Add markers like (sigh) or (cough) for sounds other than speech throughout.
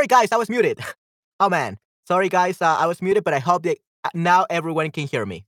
Sorry, guys, I was muted. (laughs) Oh, man. Sorry, guys, uh, I was muted, but I hope that uh, now everyone can hear me.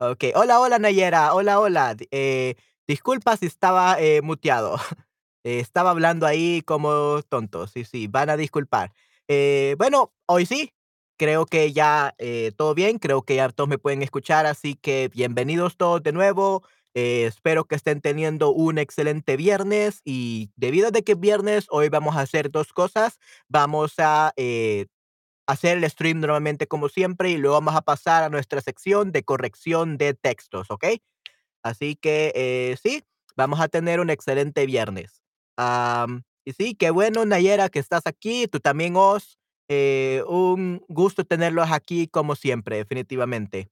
Okay. Hola, hola, Nayera. Hola, hola. Eh, disculpa si estaba eh, muteado. (laughs) Eh, estaba hablando ahí como tonto. Sí, sí, van a disculpar. Eh, bueno, hoy sí. Creo que ya eh, todo bien. Creo que ya todos me pueden escuchar. Así que bienvenidos todos de nuevo. Eh, espero que estén teniendo un excelente viernes. Y debido a que es viernes, hoy vamos a hacer dos cosas. Vamos a eh, hacer el stream normalmente como siempre y luego vamos a pasar a nuestra sección de corrección de textos, ¿ok? Así que eh, sí, vamos a tener un excelente viernes. Am, y sí, qué bueno, Nayera, que estás aquí. Tú también. Eh, un gusto tenerlos aquí como siempre, definitivamente.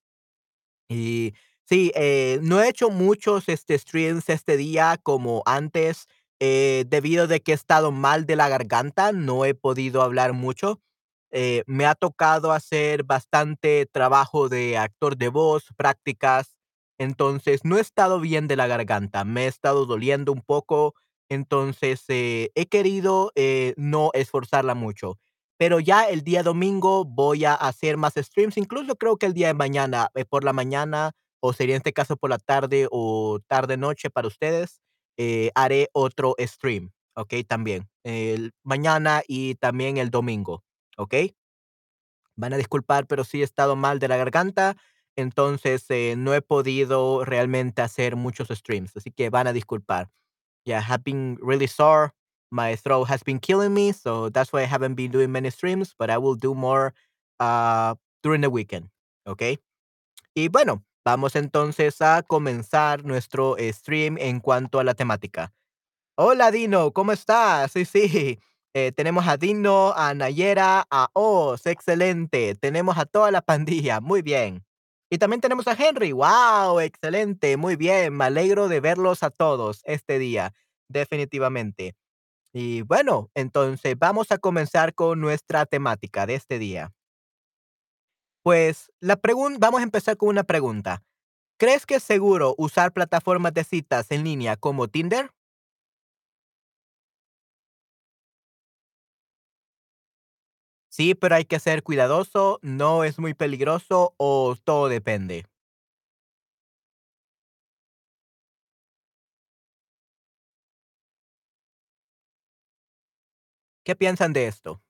Y sí, eh, no he hecho muchos este, streams este día como antes, eh, debido de que he estado mal de la garganta, no he podido hablar mucho. Eh, me ha tocado hacer bastante trabajo de actor de voz, prácticas, entonces no he estado bien de la garganta, me he estado doliendo un poco, entonces he querido no esforzarla mucho. Pero ya el día domingo voy a hacer más streams, incluso creo que el día de mañana, por la mañana, o sería en este caso por la tarde o tarde-noche para ustedes, eh, haré otro stream, ¿ok? También, el mañana y también el domingo, ¿ok? Van a disculpar, pero sí he estado mal de la garganta, entonces eh, no he podido realmente hacer muchos streams, así que van a disculpar. Yeah, have been really sore. My throat has been killing me, so that's why I haven't been doing many streams, but I will do more uh, during the weekend. Okay. Y bueno, vamos entonces a comenzar nuestro eh, stream en cuanto a la temática. Hola Dino, ¿cómo estás? Sí, sí. eh, tenemos a Dino, a Nayera, a Oz, excelente. Tenemos a toda la pandilla, muy bien. Y también tenemos a Henry, wow, excelente, muy bien. Me alegro de verlos a todos este día, definitivamente. Y bueno, entonces vamos a comenzar con nuestra temática de este día. Pues la pregunta, vamos a empezar con una pregunta. ¿Crees que es seguro usar plataformas de citas en línea como Tinder? Sí, pero hay que ser cuidadoso, no es muy peligroso o todo depende. ¿Qué piensan de esto?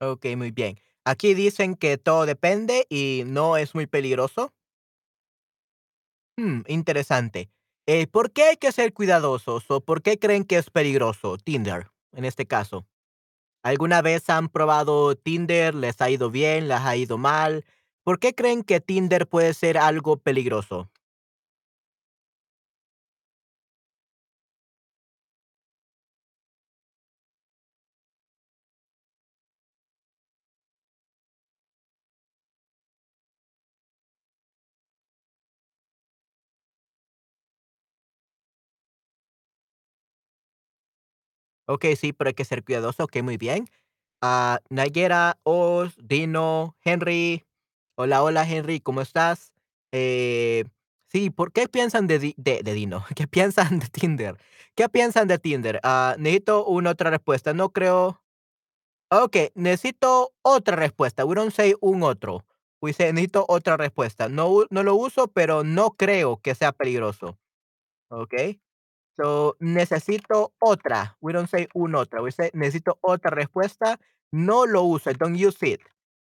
Ok, muy bien. Aquí dicen que todo depende y no es muy peligroso. Hmm, interesante. Eh, ¿por qué hay que ser cuidadosos o por qué creen que es peligroso Tinder en este caso? ¿Alguna vez han probado Tinder? ¿Les ha ido bien? ¿Les ha ido mal? ¿Por qué creen que Tinder puede ser algo peligroso? Ok, sí, pero hay que ser cuidadoso. Ok, muy bien. Ah, Nayera, Oz, Dino, Henry. Hola, hola, Henry, ¿cómo estás? Eh, sí, ¿por qué piensan de, de, de Dino? (laughs) ¿Qué piensan de Tinder? ¿Qué piensan de Tinder? Ah, necesito una otra respuesta. No creo. Ok, necesito otra respuesta. We don't say un otro. We say necesito otra respuesta. No, no lo uso, pero no creo que sea peligroso. Ok. So, necesito otra. We don't say un otra. We say necesito otra respuesta. No lo uso. Don't use it.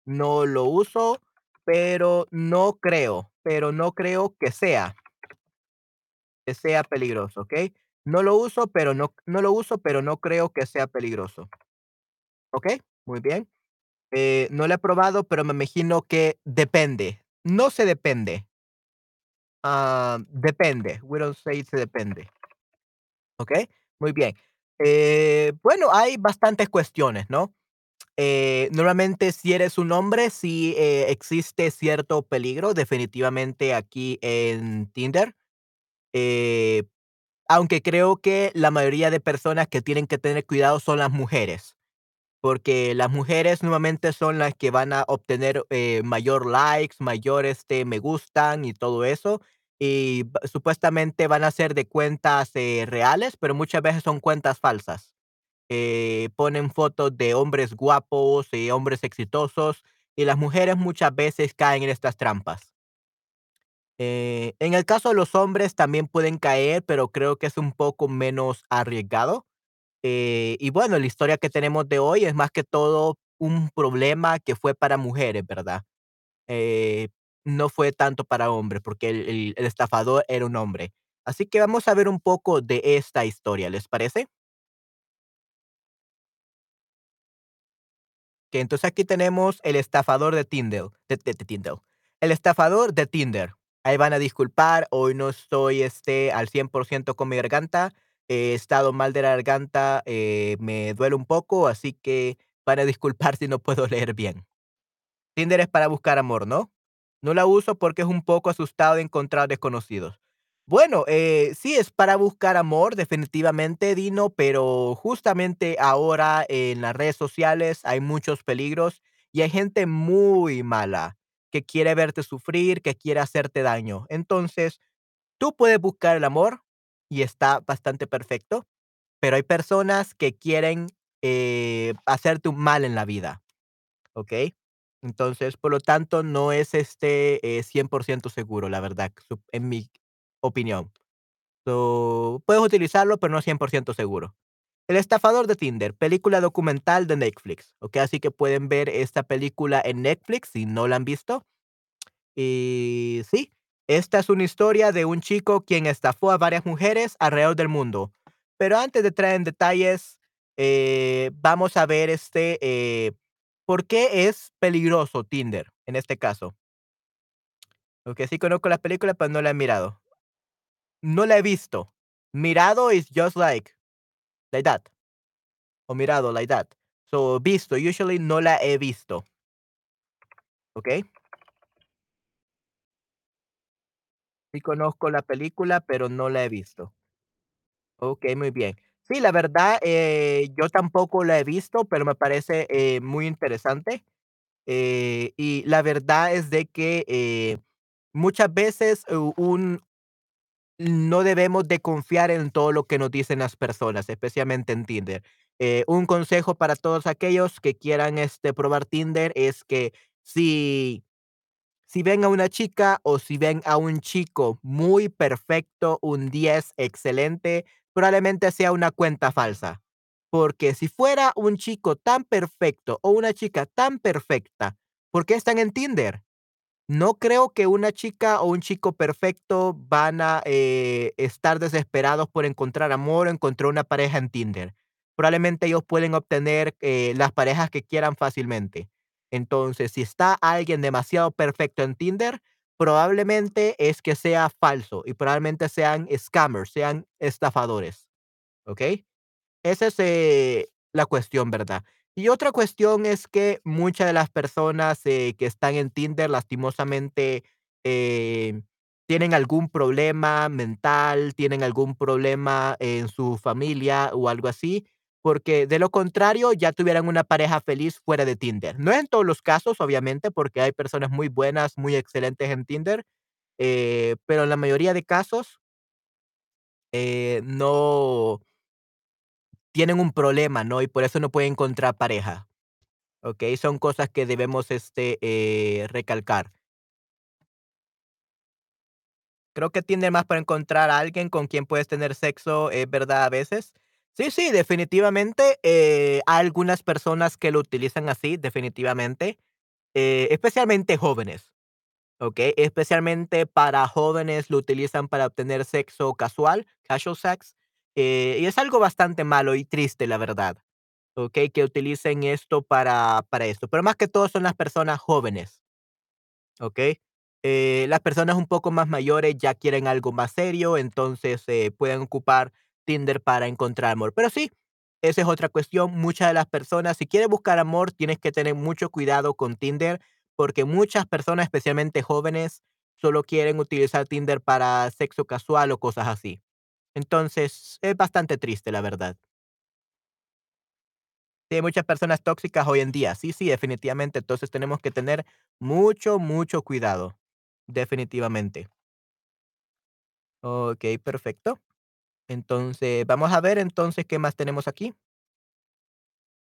No lo uso, pero no creo. Pero no creo que sea, que sea peligroso, ¿ok? No lo uso, pero no, no lo uso, pero no creo que sea peligroso. ¿Ok? Muy bien. Eh, no lo he probado, pero me imagino que depende. No se depende. Ah, depende. We don't say se depende. ¿Ok? Muy bien. Eh, bueno, hay bastantes cuestiones, ¿no? Eh, normalmente, si eres un hombre, sí eh, existe cierto peligro, definitivamente aquí en Tinder. Eh, aunque creo que la mayoría de personas que tienen que tener cuidado son las mujeres. porque las mujeres nuevamente son las que van a obtener, eh, mayor likes, mayor, este, me gustan y todo eso, y supuestamente van a ser de cuentas, eh, reales, pero muchas veces son cuentas falsas. Eh, ponen fotos de hombres guapos y hombres exitosos, y las mujeres muchas veces caen en estas trampas. Eh, en el caso de los hombres también pueden caer, pero creo que es un poco menos arriesgado. Eh, y bueno, la historia que tenemos de hoy es más que todo un problema que fue para mujeres, ¿verdad? Eh, no fue tanto para hombres, porque el, estafador era un hombre. Así que vamos a ver un poco de esta historia, ¿les parece? Que entonces aquí tenemos el estafador de Tinder, de, de- de Tinder. El estafador de Tinder. Ahí van a disculpar, hoy no estoy este, al 100% con mi garganta. He estado mal de la garganta, eh, me duele un poco, así que van a disculpar (laughs) si no puedo leer bien. Tinder es para buscar amor, ¿no? No la uso porque es un poco asustado de encontrar desconocidos. Bueno, eh, sí es para buscar amor, definitivamente, Dino, pero justamente ahora en las redes sociales hay muchos peligros y hay gente muy mala que quiere verte sufrir, que quiere hacerte daño. Entonces, tú puedes buscar el amor y está bastante perfecto, pero hay personas que quieren eh, hacerte un mal en la vida. ¿ok? Entonces, por lo tanto, no es este eh, 100% seguro, la verdad, en mi opinión. So, puedes utilizarlo, pero no 100% seguro. El estafador de Tinder, película documental de Netflix, ¿ok? Así que pueden ver esta película en Netflix si no la han visto. Y sí, esta es una historia de un chico quien estafó a varias mujeres alrededor del mundo. Pero antes de entrar en detalles, eh, vamos a ver este, eh, por qué es peligroso Tinder en este caso. Porque sí conozco la película, pero no la he mirado. No la he visto. Mirado is just like, like that. O mirado like that. So, visto, usually no la he visto. ¿Ok? Sí conozco la película, pero no la he visto. Okey, muy bien. Sí, la verdad, eh, yo tampoco la he visto, pero me parece, eh, muy interesante, eh, y la verdad es de que, muchas veces, un no debemos de confiar en todo lo que nos dicen las personas, especialmente en Tinder. Un consejo para todos aquellos que quieran, este, probar Tinder es que si si ven a una chica o si ven a un chico muy perfecto, un 10 excelente, probablemente sea una cuenta falsa. Porque si fuera un chico tan perfecto o una chica tan perfecta, ¿por qué están en Tinder? No creo que una chica o un chico perfecto van a eh, estar desesperados por encontrar amor o encontrar una pareja en Tinder. Probablemente ellos pueden obtener eh, las parejas que quieran fácilmente. Entonces, si está alguien demasiado perfecto en Tinder, probablemente es que sea falso y probablemente sean scammers, sean estafadores. ¿Ok? Esa es, eh, la cuestión, ¿verdad? Y otra cuestión es que muchas de las personas, eh, que están en Tinder, lastimosamente, eh, tienen algún problema mental, tienen algún problema en su familia o algo así, porque de lo contrario ya tuvieran una pareja feliz fuera de Tinder. No en todos los casos, obviamente, porque hay personas muy buenas, muy excelentes en Tinder, eh, pero en la mayoría de casos, eh, no tienen un problema, ¿no? Y por eso no pueden encontrar pareja, ¿okey? Son cosas que debemos, este, eh, recalcar. Creo que tiende más para encontrar a alguien con quien puedes tener sexo, es verdad, a veces. Sí, sí, definitivamente, eh, hay algunas personas que lo utilizan así, definitivamente, eh, especialmente jóvenes, ¿okey? Especialmente para jóvenes lo utilizan para obtener sexo casual, casual sex, eh, y es algo bastante malo y triste, la verdad. Okey, que utilicen esto para para esto, pero más que todo son las personas jóvenes, ¿okey? Eh, las personas un poco más mayores ya quieren algo más serio, entonces, eh, pueden ocupar Tinder para encontrar amor. Pero sí, esa es otra cuestión. Muchas de las personas, si quieres buscar amor, tienes que tener mucho cuidado con Tinder, porque muchas personas, especialmente jóvenes, solo quieren utilizar Tinder para sexo casual o cosas así. Entonces, es bastante triste, la verdad. Sí, hay muchas personas tóxicas hoy en día. Sí, sí, definitivamente. Entonces tenemos que tener mucho, mucho cuidado. Definitivamente. Okey, perfecto. Entonces, vamos a ver entonces qué más tenemos aquí.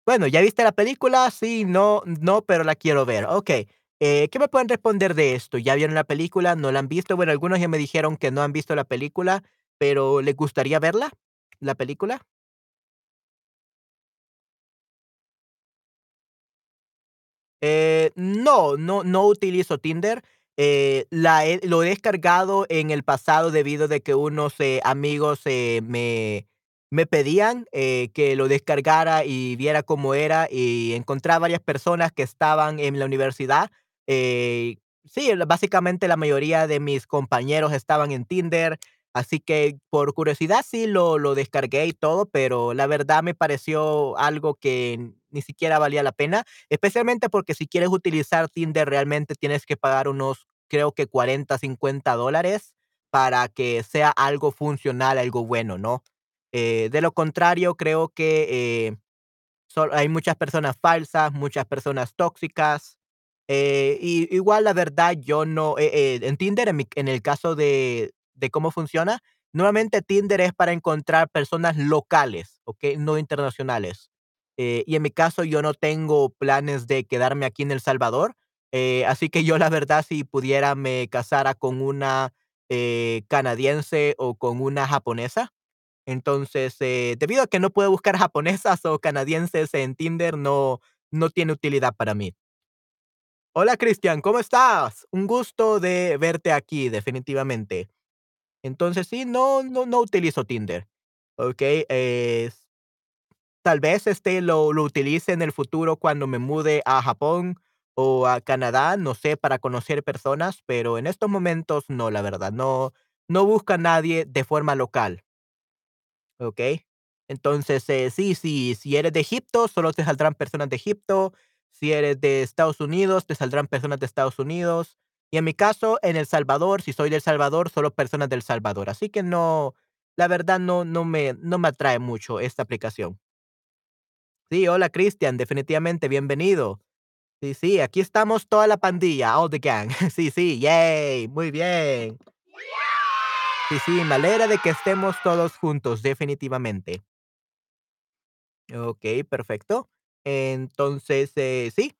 Bueno, ¿ya viste la película? Sí, no, no, pero la quiero ver. Okey, eh, ¿qué me pueden responder de esto? ¿Ya vieron la película? ¿No la han visto? Bueno, algunos ya me dijeron que no han visto la película, pero, ¿les gustaría verla? ¿La película? Eh, no, no no utilizo Tinder, eh, la he lo he descargado en el pasado debido de que unos, eh, amigos, eh, me me pedían, eh, que lo descargara y viera cómo era, y encontré a varias personas que estaban en la universidad, eh, sí, básicamente la mayoría de mis compañeros estaban en Tinder, así que por curiosidad sí lo lo descargué y todo, pero la verdad me pareció algo que ni siquiera valía la pena, especialmente porque si quieres utilizar Tinder realmente tienes que pagar unos, creo que 40, 50 dólares para que sea algo funcional, algo bueno, ¿no? Eh, de lo contrario, creo que, eh, hay muchas personas falsas, muchas personas tóxicas, eh, y igual la verdad yo no, en Tinder, en el caso de de cómo funciona, nuevamente Tinder es para encontrar personas locales, ¿okey? No internacionales, eh, y en mi caso yo no tengo planes de quedarme aquí en El Salvador, eh, así que yo la verdad si pudiera me casara con una, eh, canadiense o con una japonesa. Entonces, eh, debido a que no puedo buscar (laughs) japonesas o canadienses en Tinder, no no tiene utilidad para mí. Hola, Cristian, ¿cómo estás? Un gusto de verte aquí, definitivamente. Entonces, sí, no no no utilizo Tinder, ¿okey? Es tal vez, este, lo lo utilice en el futuro cuando me mude a Japón o a Canadá, no sé, para conocer personas, pero en estos momentos no, la verdad, no no busco a nadie de forma local. Okey. Entonces, eh, sí, sí, si eres de Egipto, solo te saldrán personas de Egipto. Si eres de Estados Unidos, te saldrán personas de Estados Unidos. Y en mi caso, en El Salvador, si soy de El Salvador, solo personas de El Salvador. Así que no, la verdad no no me no me atrae mucho esta aplicación. Sí, hola, Cristian, definitivamente, bienvenido. Sí, sí, aquí estamos toda la pandilla, all the gang. Sí, sí, yay, muy bien. Sí, sí, me de que estemos todos juntos, definitivamente. Okey, perfecto. Entonces, eh, sí,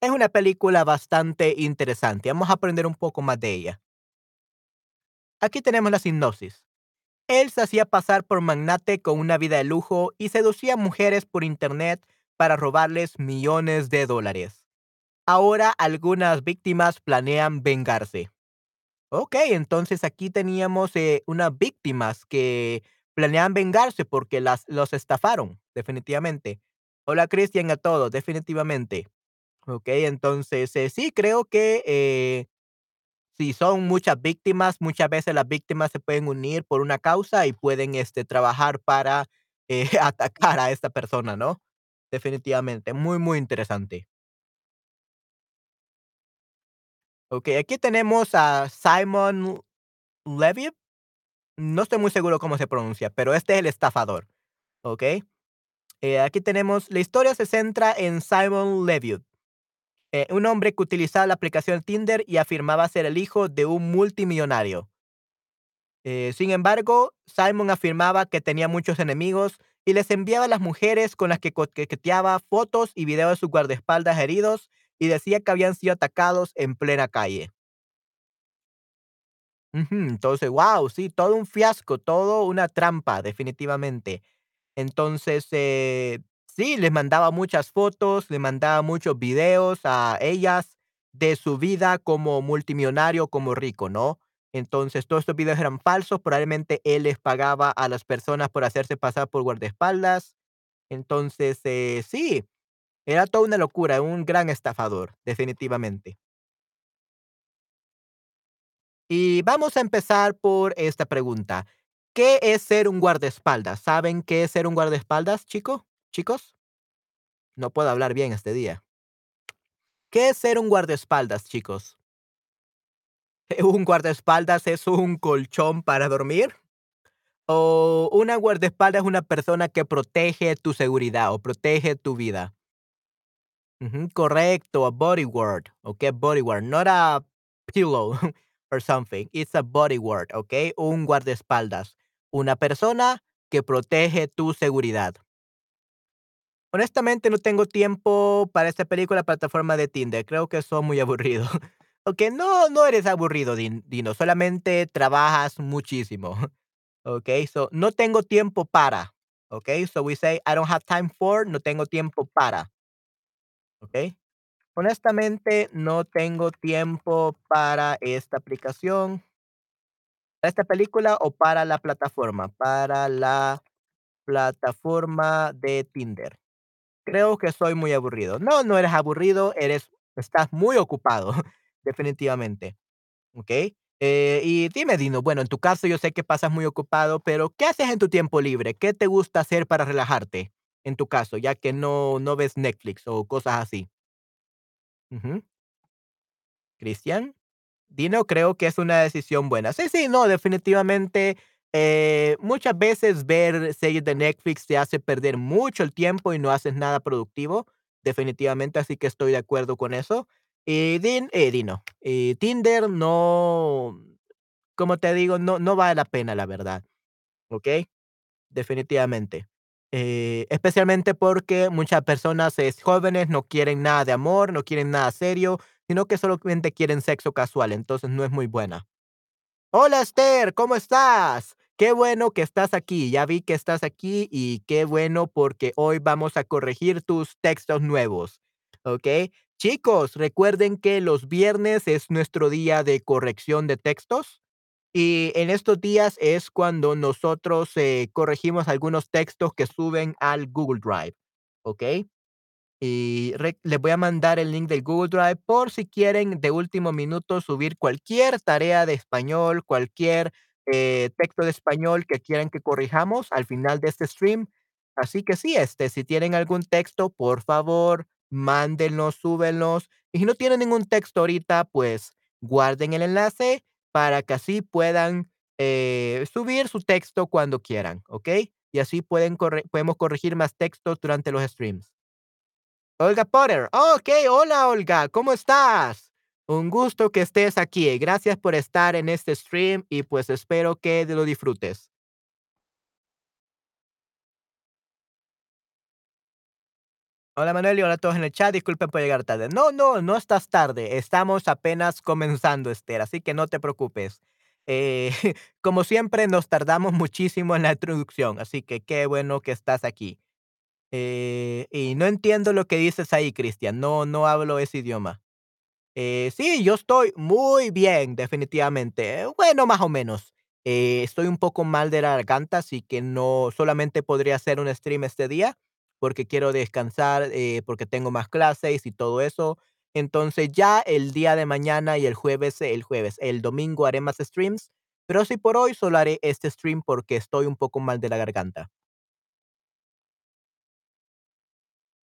es una película bastante interesante. Vamos a aprender un poco más de ella. Aquí tenemos la sinopsis. Él se hacía pasar por magnate con una vida de lujo y seducía a mujeres por Internet para robarles millones de dólares. Ahora algunas víctimas planean vengarse. Okey, entonces aquí teníamos, eh, unas víctimas que planeaban vengarse porque las los estafaron, definitivamente. Hola, Cristian, a todos, definitivamente. Okey, entonces, eh, sí, creo que, eh, si son muchas víctimas, muchas veces las víctimas se pueden unir por una causa y pueden, este, trabajar para, eh, (laughs) atacar a esta persona, ¿no? Definitivamente, muy, muy interesante. Okey, aquí tenemos a Simon Leviev. No estoy muy seguro cómo se pronuncia, pero este es el estafador, ¿okey? Eh, aquí tenemos la historia se centra en Simon Leviev, eh, un hombre que utilizaba la aplicación Tinder y afirmaba ser el hijo de un multimillonario. Eh, sin embargo, Simon afirmaba que tenía muchos enemigos y les enviaba las mujeres con las que coqueteaba fotos y videos de sus guardaespaldas heridos y decía que habían sido atacados en plena calle. Entonces, guau, sí, todo un fiasco, todo una trampa, definitivamente. Entonces, eh, sí, les mandaba muchas fotos, le mandaba muchos videos a ellas de su vida como multimillonario, como rico, ¿no? Entonces, todos estos videos eran falsos, probablemente él les pagaba a las personas por hacerse pasar por guardaespaldas. Entonces, eh, sí, era toda una locura, un gran estafador, definitivamente. Y vamos a empezar por esta pregunta, ¿qué es ser un guardaespaldas? ¿Saben qué es ser un guardaespaldas, chico chicos? No puedo hablar bien este día. ¿Qué es ser un guardaespaldas, chicos? (laughs) ¿Un guardaespaldas es un colchón para dormir? O una guardaespaldas es una persona que protege tu seguridad o protege tu vida. Correcto, a bodyguard, okey, bodyguard, not a pillow (laughs) or something, it's a bodyguard, okey, un guardaespaldas, una persona que protege tu seguridad. Honestamente, no tengo tiempo para esta película, plataforma de Tinder, creo que son muy (laughs) aburridos. Okey, no, no eres aburrido, Din Dino, solamente trabajas muchísimo. (laughs) Okey, so, no tengo tiempo para, okey, so we say I don't have time for, no tengo tiempo para. Okey. Honestamente, no tengo tiempo para esta aplicación ¿para esta película o para la plataforma? Para la plataforma de Tinder. Creo que soy muy aburrido. No, no eres aburrido, eres estás muy ocupado, (laughs) definitivamente, ¿okey? Eh, y dime, Dino, bueno, en tu caso yo sé que pasas muy ocupado, pero, ¿qué haces en tu tiempo libre? ¿Qué te gusta hacer para relajarte? En tu caso, ya que no no ves Netflix o cosas así. ¿Cristian? Dino, creo que es una decisión buena. Sí, sí, no, definitivamente, eh, muchas veces ver series de Netflix te hace perder mucho el tiempo y no haces nada productivo, definitivamente, así que estoy de acuerdo con eso. Y Din eh, Tinder no, como te digo, no no vale la pena, la verdad, ¿okey? Definitivamente. Eh, especialmente porque muchas personas es jóvenes no quieren nada de amor, no quieren nada serio, sino que solamente quieren sexo casual, entonces no es muy buena. Hola, Esther, ¿cómo estás? Qué bueno que estás aquí, ya vi que estás aquí y qué bueno porque hoy vamos a corregir tus textos nuevos, ¿okey? Chicos, recuerden que los viernes es nuestro día de corrección de textos, y en estos días es cuando nosotros, eh, corregimos algunos textos que suben al Google Drive, ¿okey? Y les voy a mandar el link del Google Drive por si quieren de último minuto subir cualquier tarea de español, cualquier, eh, texto de español que quieran que corrijamos al final de este stream. Así que sí, este, si tienen algún texto, por favor, mándenlos, súbenlos. Y si no tienen ningún texto ahorita, pues, guarden el enlace para que así puedan, eh, subir su texto cuando quieran, ¿okey? Y así pueden podemos corregir más textos durante los streams. Olga Potter, okey, hola, Olga, ¿cómo estás? Un gusto que estés aquí, gracias por estar en este stream y, pues, espero que lo disfrutes. Hola, Manuel, y hola a todos en el chat, disculpen por llegar tarde. No, no, no estás tarde, estamos apenas comenzando, Esther, así que no te preocupes. Eh, (laughs) como siempre, nos tardamos muchísimo en la introducción, así que qué bueno que estás aquí. Eh, y no entiendo lo que dices ahí, Cristian, no no hablo ese idioma. Eh, sí, yo estoy muy bien, definitivamente, eh, bueno, más o menos. Eh, estoy un poco mal de la garganta, así que no solamente podría hacer un stream este día, porque quiero descansar, porque tengo más clases y todo eso. Entonces, ya el día de mañana y el jueves el jueves, el domingo haré más streams, pero sí por hoy solo haré este stream porque estoy un poco mal de la garganta.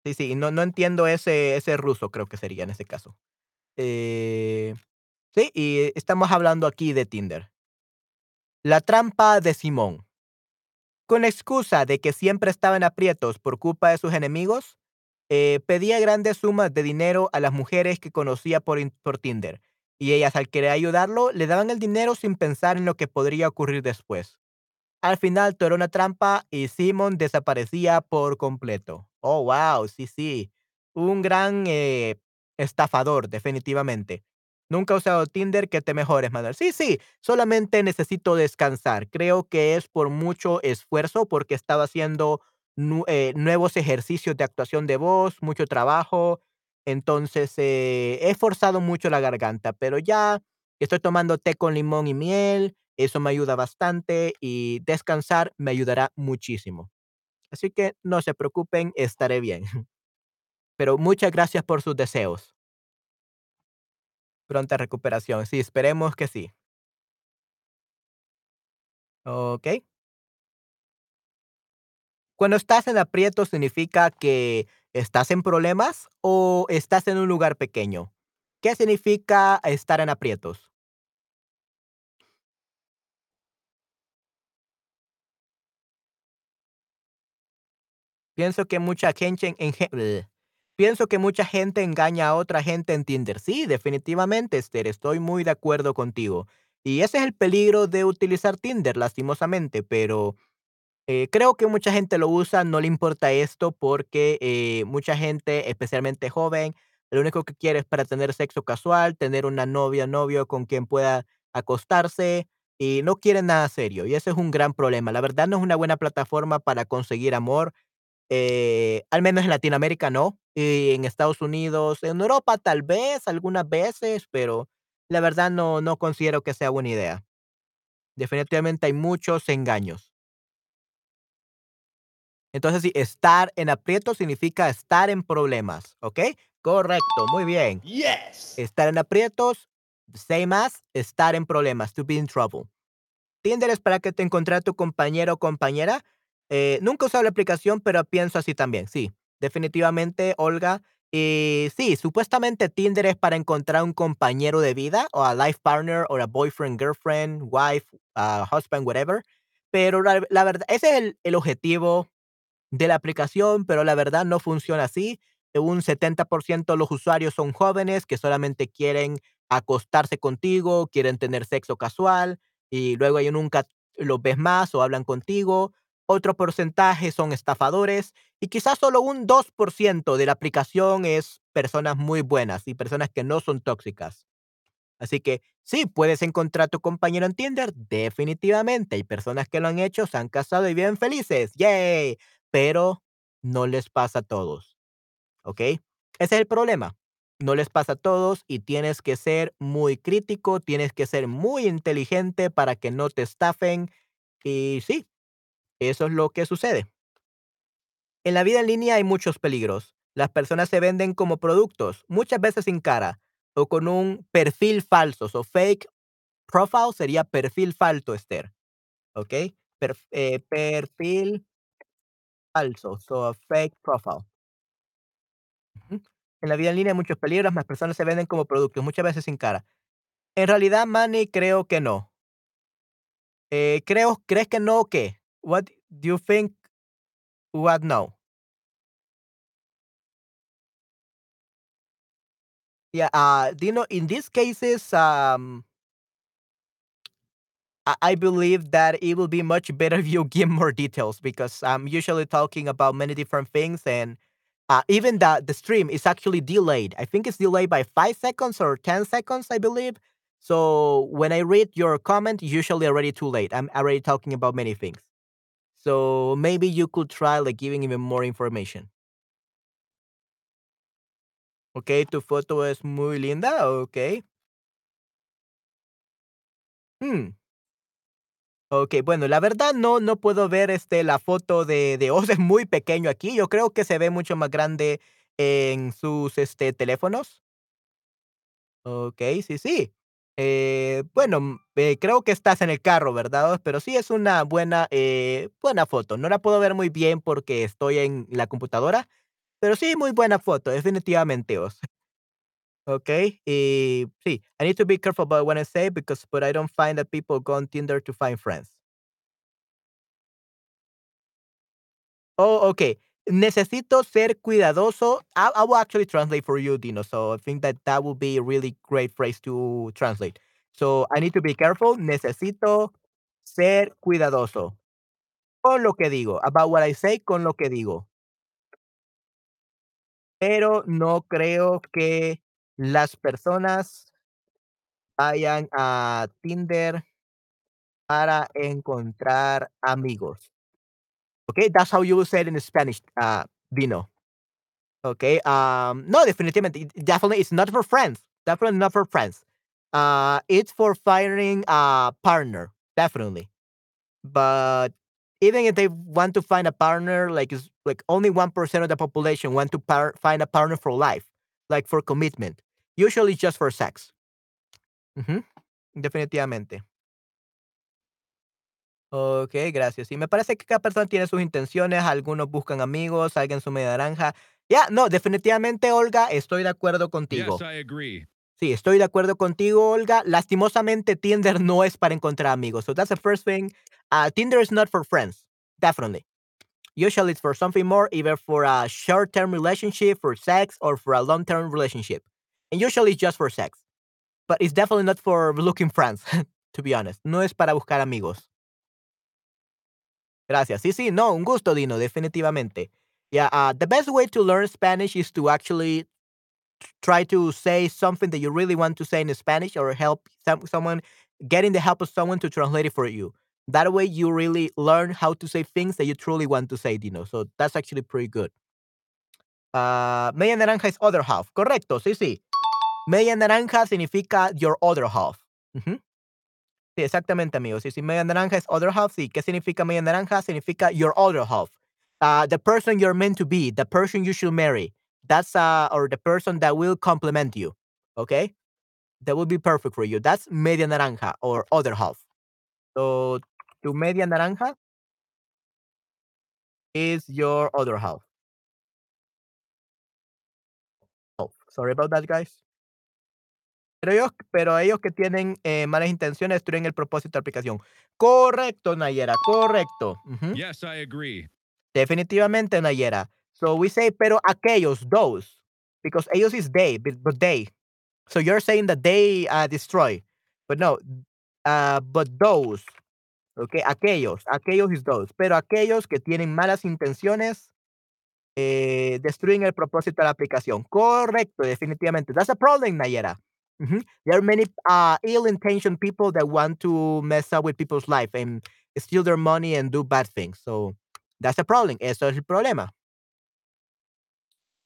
Sí, sí, no no entiendo ese ese ruso, creo que sería en ese caso. Eh, sí, y estamos hablando aquí de Tinder. La trampa de Simón. Con excusa de que siempre estaba en aprietos por culpa de sus enemigos, eh, pedía grandes sumas de dinero a las mujeres que conocía por por Tinder, y ellas, al querer ayudarlo, le daban el dinero sin pensar en lo que podría ocurrir después. Al final, todo era una trampa y Simón desaparecía por completo. Oh, guau, sí, sí, un gran, eh, estafador, definitivamente. Nunca he usado Tinder, que te mejores, Manuel. Sí, sí, solamente necesito descansar. Creo que es por mucho esfuerzo, porque estaba haciendo eh, nuevos ejercicios de actuación de voz, mucho trabajo. Entonces, eh, he forzado mucho la garganta, pero ya estoy tomando té con limón y miel, eso me ayuda bastante, y descansar me ayudará muchísimo. Así que no se preocupen, estaré bien. (laughs) pero muchas gracias por sus deseos. Pronta recuperación, sí, esperemos que sí. Ok. Cuando estás en aprieto significa que estás en problemas o estás en un lugar pequeño. ¿Qué significa estar en aprietos? Pienso que mucha gente en, en, pienso que mucha gente engaña a otra gente en Tinder. Sí, definitivamente, Esther, estoy muy de acuerdo contigo. Y ese es el peligro de utilizar Tinder, lastimosamente, pero, eh, creo que mucha gente lo usa, no le importa esto porque, eh, mucha gente, especialmente joven, lo único que quiere es para tener sexo casual, tener una novia, novio con quien pueda acostarse y no quiere nada serio, y ese es un gran problema. La verdad no es una buena plataforma para conseguir amor, eh, al menos en Latinoamérica no, y en Estados Unidos, en Europa tal vez, algunas veces, pero la verdad no no considero que sea buena idea. Definitivamente hay muchos engaños. Entonces, sí, estar en aprietos significa estar en problemas, ¿ok? Correcto, muy bien. Yes. Estar en aprietos, same as estar en problemas, to be in trouble. Tinder es para que te encontrar tu compañero o compañera. Eh, nunca he usado la aplicación, pero pienso así también. Sí, definitivamente, Olga. Y sí, supuestamente Tinder es para encontrar un compañero de vida o a life partner o a boyfriend, girlfriend, wife, ah, husband, whatever. Pero la, verdad, ese es el, el objetivo de la aplicación, pero la verdad no funciona así. Un 70% de los usuarios son jóvenes que solamente quieren acostarse contigo, quieren tener sexo casual y luego ahí nunca los ves más o hablan contigo. Otro porcentaje son estafadores y quizás solo un 2% de la aplicación es personas muy buenas y personas que no son tóxicas. Así que sí, puedes encontrar tu compañero en Tinder, definitivamente. Hay personas que lo han hecho, se han casado y viven felices. ¡Yay! Pero no les pasa a todos, ¿ok? Ese es el problema. No les pasa a todos y tienes que ser muy crítico, tienes que ser muy inteligente para que no te estafen. Y sí, eso es lo que sucede. En la vida en línea hay muchos peligros. Las personas se venden como productos, muchas veces sin cara o con un perfil falso. So, fake profile sería perfil falso, Esther. ¿Ok? Perf- eh, perfil falso. So, a fake profile. En la vida en línea hay muchos peligros. Las personas se venden como productos, muchas veces sin cara. En realidad, Manny, creo que no. Eh, creo, ¿crees que no o qué? What do you think? What now? Yeah, uh, do you know, in these cases, um, I I believe that it will be much better if you give more details because I'm usually talking about many different things and uh, even the the stream is actually delayed. I think it's delayed by five seconds or ten seconds, I believe. So when I read your comment, usually already too late. I'm already talking about many things. So maybe you could try like giving even more information. Okay, tu foto es muy linda. Okay. Hmm. Okey, bueno, la verdad no no puedo ver, este, la foto de de Oz, es (laughs) muy pequeño aquí, yo creo que se ve mucho más grande en sus, este, teléfonos. Okey, sí, sí. Eh, bueno, mm, eh, creo que estás en el carro, ¿verdad? Pero sí es una buena, eh, buena foto. No la puedo ver muy bien porque estoy en la computadora, pero sí, muy buena foto, definitivamente, Oz. Okey, y sí, I need to be careful about what I say because but I don't find that people go on Tinder to find friends. Oh, okay. Necesito ser cuidadoso. I, will actually translate for you, Dino. So I think that that would be a really great phrase to translate. So I need to be careful. Necesito ser cuidadoso con lo que digo. About what I say, con lo que digo. Pero no creo que las personas vayan a Tinder para encontrar amigos. Okay, that's how you say it in Spanish, uh, Dino. Okay. Um, no, definitivamente. Definitely, it's not for friends. Definitely not for friends. Uh, it's for finding a partner. Definitely. But even if they want to find a partner, like like only one percent of the population want to par- find a partner for life, like for commitment. Usually, just for sex. Ujú, Definitivamente. Ok, gracias. Y me parece que cada persona tiene sus intenciones, algunos buscan amigos, alguien su media naranja. Ya, no, definitivamente, Olga, estoy de acuerdo contigo. Yes, I agree. Sí, estoy de acuerdo contigo, Olga. Lastimosamente, Tinder no es para encontrar amigos. So that's the first thing. Uh, Tinder is not for friends. Definitely. Usually it's for something more, either for a short-term relationship, for sex, or for a long-term relationship. And usually it's just for sex. But it's definitely not for looking friends, (laughs) to be honest. No es para buscar amigos. Gracias. Sí, sí, no, un gusto, Dino, definitivamente. Yeah, uh, the best way to learn Spanish is to actually try to say something that you really want to say in Spanish or help some, someone, getting the help of someone to translate it for you. That way you really learn how to say things that you truly want to say, Dino. So that's actually pretty good. Uh, media naranja is other half. Correcto, sí, sí. Media naranja significa your other half. Ujú. Sí, exactamente, amigos. Sí, sí, media naranja es other half. Sí, ¿qué significa media naranja? Significa your other half. Uh, the person you're meant to be, the person you should marry. That's uh, or the person that will complement you. Okay, that will be perfect for you. That's media naranja or other half. So, tu media naranja is your other half. Oh, sorry about that, guys. Pero ellos, pero ellos que tienen eh, malas intenciones destruyen el propósito de la aplicación. Correcto, Nayera, correcto. Yes, I agree. Definitivamente, Nayera. So we say, pero aquellos, those, because ellos is they, but, but they. So you're saying that they uh, destroy, but no, uh, but those, okay, aquellos, aquellos is those, pero aquellos que tienen malas intenciones eh, destruyen el propósito de la aplicación. Correcto, definitivamente. That's a problem, Nayera. Mhm. There are many uh, ill-intentioned people that want to mess up with people's life and steal their money and do bad things. So that's a problem. Eso es el problema.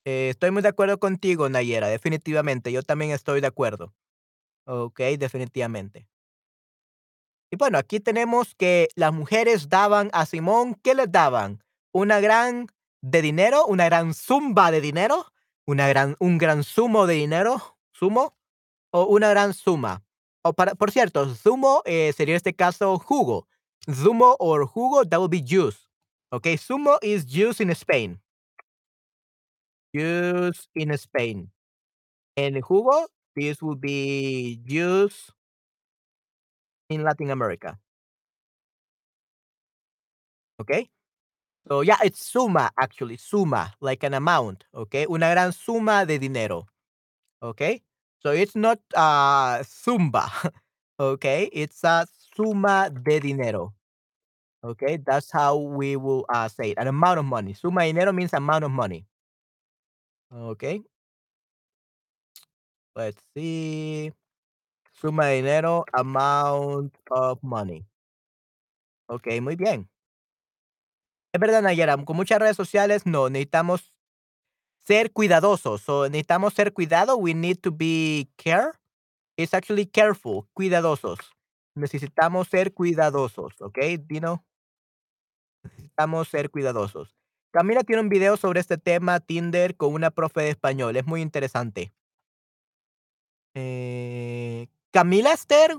Eh, estoy muy de acuerdo contigo, Nayera, definitivamente. Yo también estoy de acuerdo. Ok, definitivamente. Y bueno, aquí tenemos que las mujeres daban a Simón, ¿qué les daban? Una gran de dinero, una gran zumba de dinero, una gran, un gran sumo de dinero, sumo, o una gran suma. O para, por cierto, zumo eh, sería en este caso jugo. Zumo or jugo, that would be juice. Okay, sumo is juice in Spain. Juice in Spain. And jugo, this would be juice in Latin America. Okay? So yeah, it's suma actually, suma, like an amount, okay? Una gran suma de dinero. Okay? So it's not uh zumba. (laughs) Okay? It's a suma de dinero. Okay? That's how we will uh, say it. An amount of money. Suma dinero means amount of money. Okay? Let's see. Suma dinero, amount of money. Ok, muy bien. Es verdad, Nayara, con muchas redes sociales no, necesitamos ser cuidadosos. So, necesitamos ser cuidado. We need to be care. It's actually careful, cuidadosos. Necesitamos ser cuidadosos, ¿ok? Dino, necesitamos ser cuidadosos. Camila tiene un video sobre este tema, Tinder, con una profe de español. Es muy interesante. Eh, Camila Esther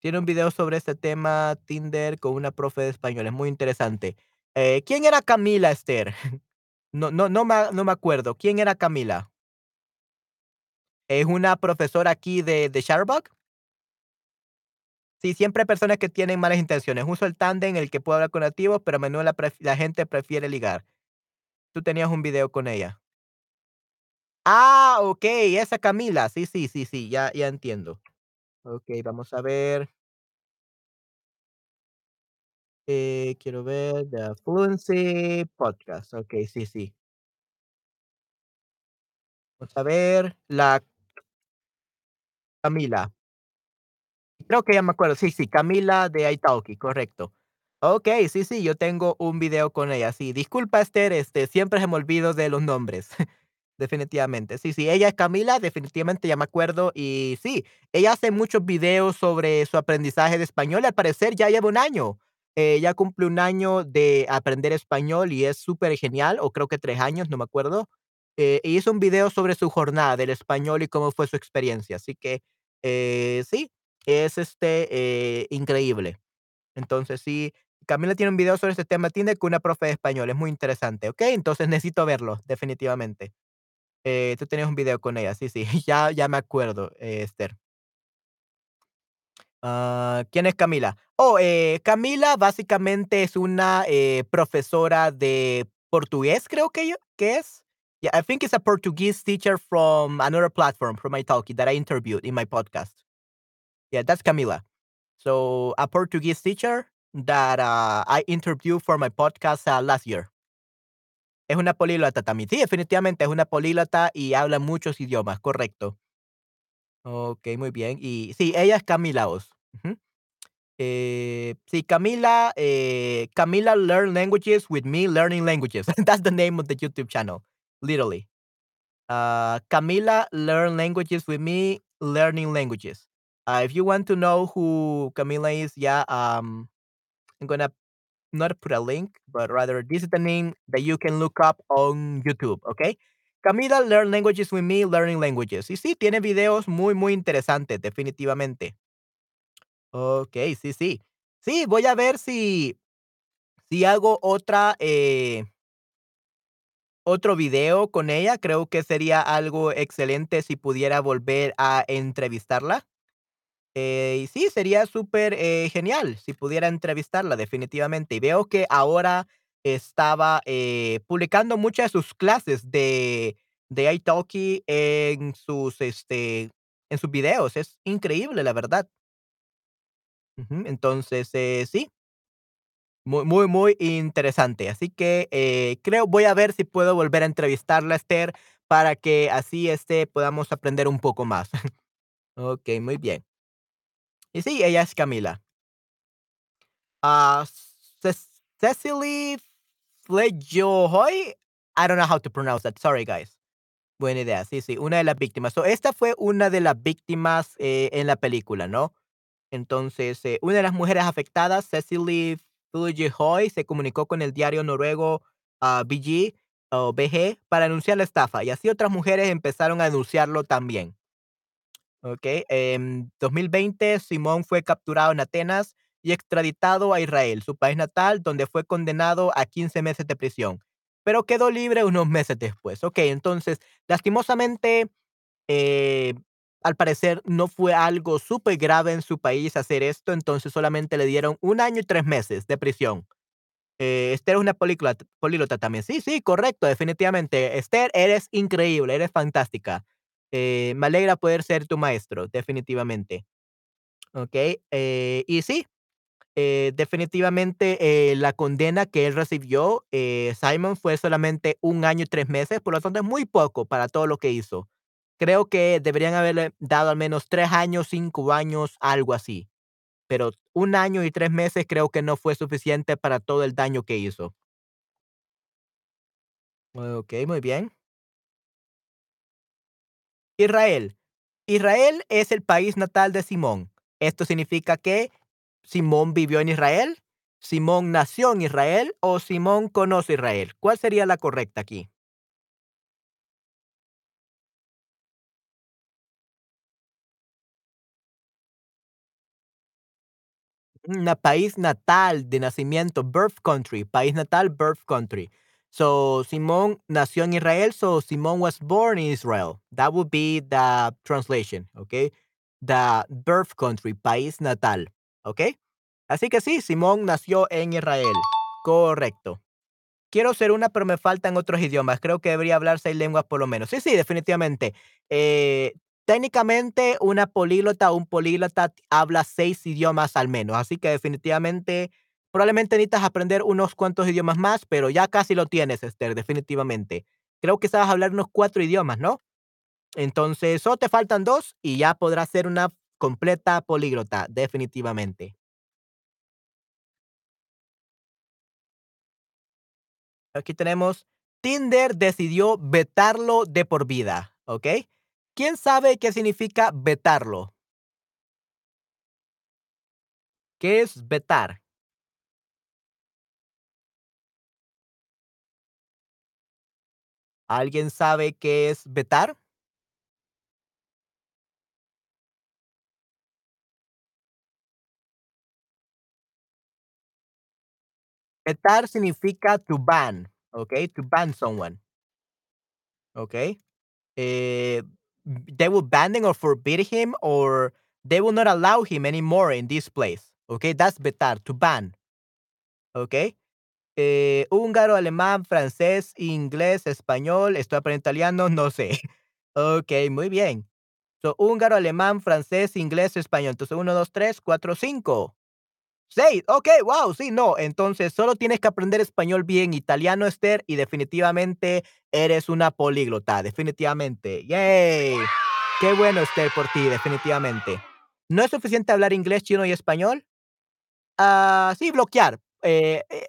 tiene un video sobre este tema, Tinder, con una profe de español. Es muy interesante. Eh, ¿Quién era Camila Esther? (laughs) No, no, no, me, no me acuerdo. ¿Quién era Camila? ¿Es una profesora aquí de, de? Sí, siempre hay personas que tienen malas intenciones. Uso el tándem en el que puedo hablar con nativos, pero a menudo la, la gente prefiere ligar. Tú tenías un video con ella. Ah, ok, esa Camila. Sí, sí, sí, sí, ya, ya entiendo. Ok, vamos a ver. Eh, quiero ver The Fluency Podcast. Ok, sí, sí. Vamos a ver la Camila. Creo que ya me acuerdo. Sí, sí, Camila de Italki, correcto. Okey, sí, sí, yo tengo un video con ella, sí. Disculpa, Esther, este, siempre se me olvido de los nombres. (laughs) Definitivamente. Sí, sí, ella es Camila, definitivamente ya me acuerdo. Y sí, ella hace muchos videos sobre su aprendizaje de español. Al parecer ya lleva un año. Eh, ya cumple un año de aprender español y es súper genial, o creo que 3 años, no me acuerdo. Eh, hizo un video sobre su jornada del español y cómo fue su experiencia. Así que, eh, sí, es, este, eh, increíble. Entonces sí, Camila tiene un video sobre este tema Tinder con una profe de español, es muy interesante, ¿ok? Entonces necesito verlo, definitivamente. Eh, tú tenías un video con ella, sí, sí, (laughs) ya, ya me acuerdo, Esther. Ah, ¿quién es Camila? Oh, eh, Camila básicamente es una, eh, profesora de portugués, creo que que es. Yeah, I think it's a Portuguese teacher from another platform, from Italki, that I interviewed in my podcast. Yeah, that's Camila. So, a Portuguese teacher that, uh, I interviewed for my podcast, uh, last year. Es una políglota también. Sí, definitivamente es una políglota y habla muchos idiomas, correcto. Okey, muy bien. Y sí, ella es Camila Oz. Eh, sí, Camila, eh, Camila Learn Languages with Me Learning Languages. (laughs) That's the name of the YouTube channel, literally. Uh, Camila Learn Languages with Me Learning Languages. Uh, if you want to know who Camila is, yeah, um, I'm gonna not put a link, but rather this is the name that you can look up on YouTube, ¿ok? Camila Learn Languages with Me Learning Languages. Y sí, tiene videos muy, muy interesantes, definitivamente. Okey, sí, sí. Sí, voy a ver si si hago otra, eh otro video con ella. Creo que sería algo excelente si pudiera volver a entrevistarla. Eh, y sí, sería súper, eh, genial si pudiera entrevistarla, definitivamente. Y veo que ahora estaba, eh, publicando muchas de sus clases de de italki en sus, este, en sus videos. Es increíble, la verdad. Entonces, eh, sí. Muy, muy, muy interesante. Así que, eh, creo voy a ver si puedo volver a entrevistarla, Esther, para que así, este, podamos aprender un poco más. (laughs) Okey, muy bien. Y sí, ella es Camila. Ces Cecily I don't know how to pronounce that, sorry guys. Buena idea, sí, sí, una de las víctimas. So, esta fue una de las víctimas, eh, en la película, ¿no? Entonces, eh, una de las mujeres afectadas, Cecily Flejohoy, se comunicó con el diario noruego, ah, VG o VG para anunciar la estafa, y así otras mujeres empezaron a anunciarlo también. Okey, en 2020, Simón fue capturado en Atenas y extraditado a Israel, su país natal, donde fue condenado a 15 meses de prisión, pero quedó libre unos meses después. Okey, entonces, lastimosamente, eh, al parecer no fue algo supergrave en su país hacer esto, entonces solamente le dieron 1 año y 3 meses de prisión. Eh, Esther es una políglota también. Sí, sí, correcto, definitivamente. Esther, eres increíble, eres fantástica. Eh, me alegra poder ser tu maestro, definitivamente. Okey, eh, y sí, eh, definitivamente, eh, la condena que él recibió, eh, Simon, fue solamente 1 año y 3 meses, por lo tanto, es muy poco para todo lo que hizo. Creo que deberían haberle dado al menos 3 años, 5 años, algo así, pero 1 año y 3 meses creo que no fue suficiente para todo el daño que hizo. Okey, muy bien. Israel. Israel es el país natal de Simón. Esto significa que Simón vivió en Israel, Simón nació en Israel o Simón conoce Israel. ¿Cuál sería la correcta aquí? Na país natal de nacimiento, birth country, país natal, birth country. So, Simón nació en Israel, so Simón was born in Israel. That would be the translation, okey. The birth country, país natal, ¿okey? Así que sí, Simón nació en Israel, correcto. Quiero ser una, pero me faltan otros idiomas. Creo que debería hablar 6 lenguas por lo menos. Sí, sí, definitivamente. Eh, técnicamente, una políglota o un políglota habla 6 idiomas al menos, así que definitivamente, probablemente necesitas aprender unos cuantos idiomas más, pero ya casi lo tienes, Esther, definitivamente. Creo que sabes hablar unos 4 idiomas, ¿no? Entonces, solo te faltan 2 y ya podrás ser una completa políglota, definitivamente. Aquí tenemos, Tinder decidió vetarlo de por vida, ¿okey? ¿Quién sabe qué significa vetarlo? ¿Qué es vetar? ¿Alguien sabe qué es vetar? Vetar significa to ban, ¿okey? To ban someone. ¿Okey? Eh, they will ban them or forbid him or They will not allow him anymore in this place. Okay, that's vetar, to ban. Okay. Eh, húngaro, alemán, francés, inglés, español, estoy aprendiendo italiano, no sé. (laughs) Ok, muy bien. So, húngaro, alemán, francés, inglés, español. Entonces, 1, 2, 3, 4, 5. 6. Ok, wow, sí, no. Entonces, solo tienes que aprender español bien, italiano, Esther, y definitivamente eres una políglota. Definitivamente. Yay. Qué bueno, Esther, por ti, definitivamente. ¿No es suficiente hablar inglés, chino y español? Ah, sí, bloquear. Eh, eh,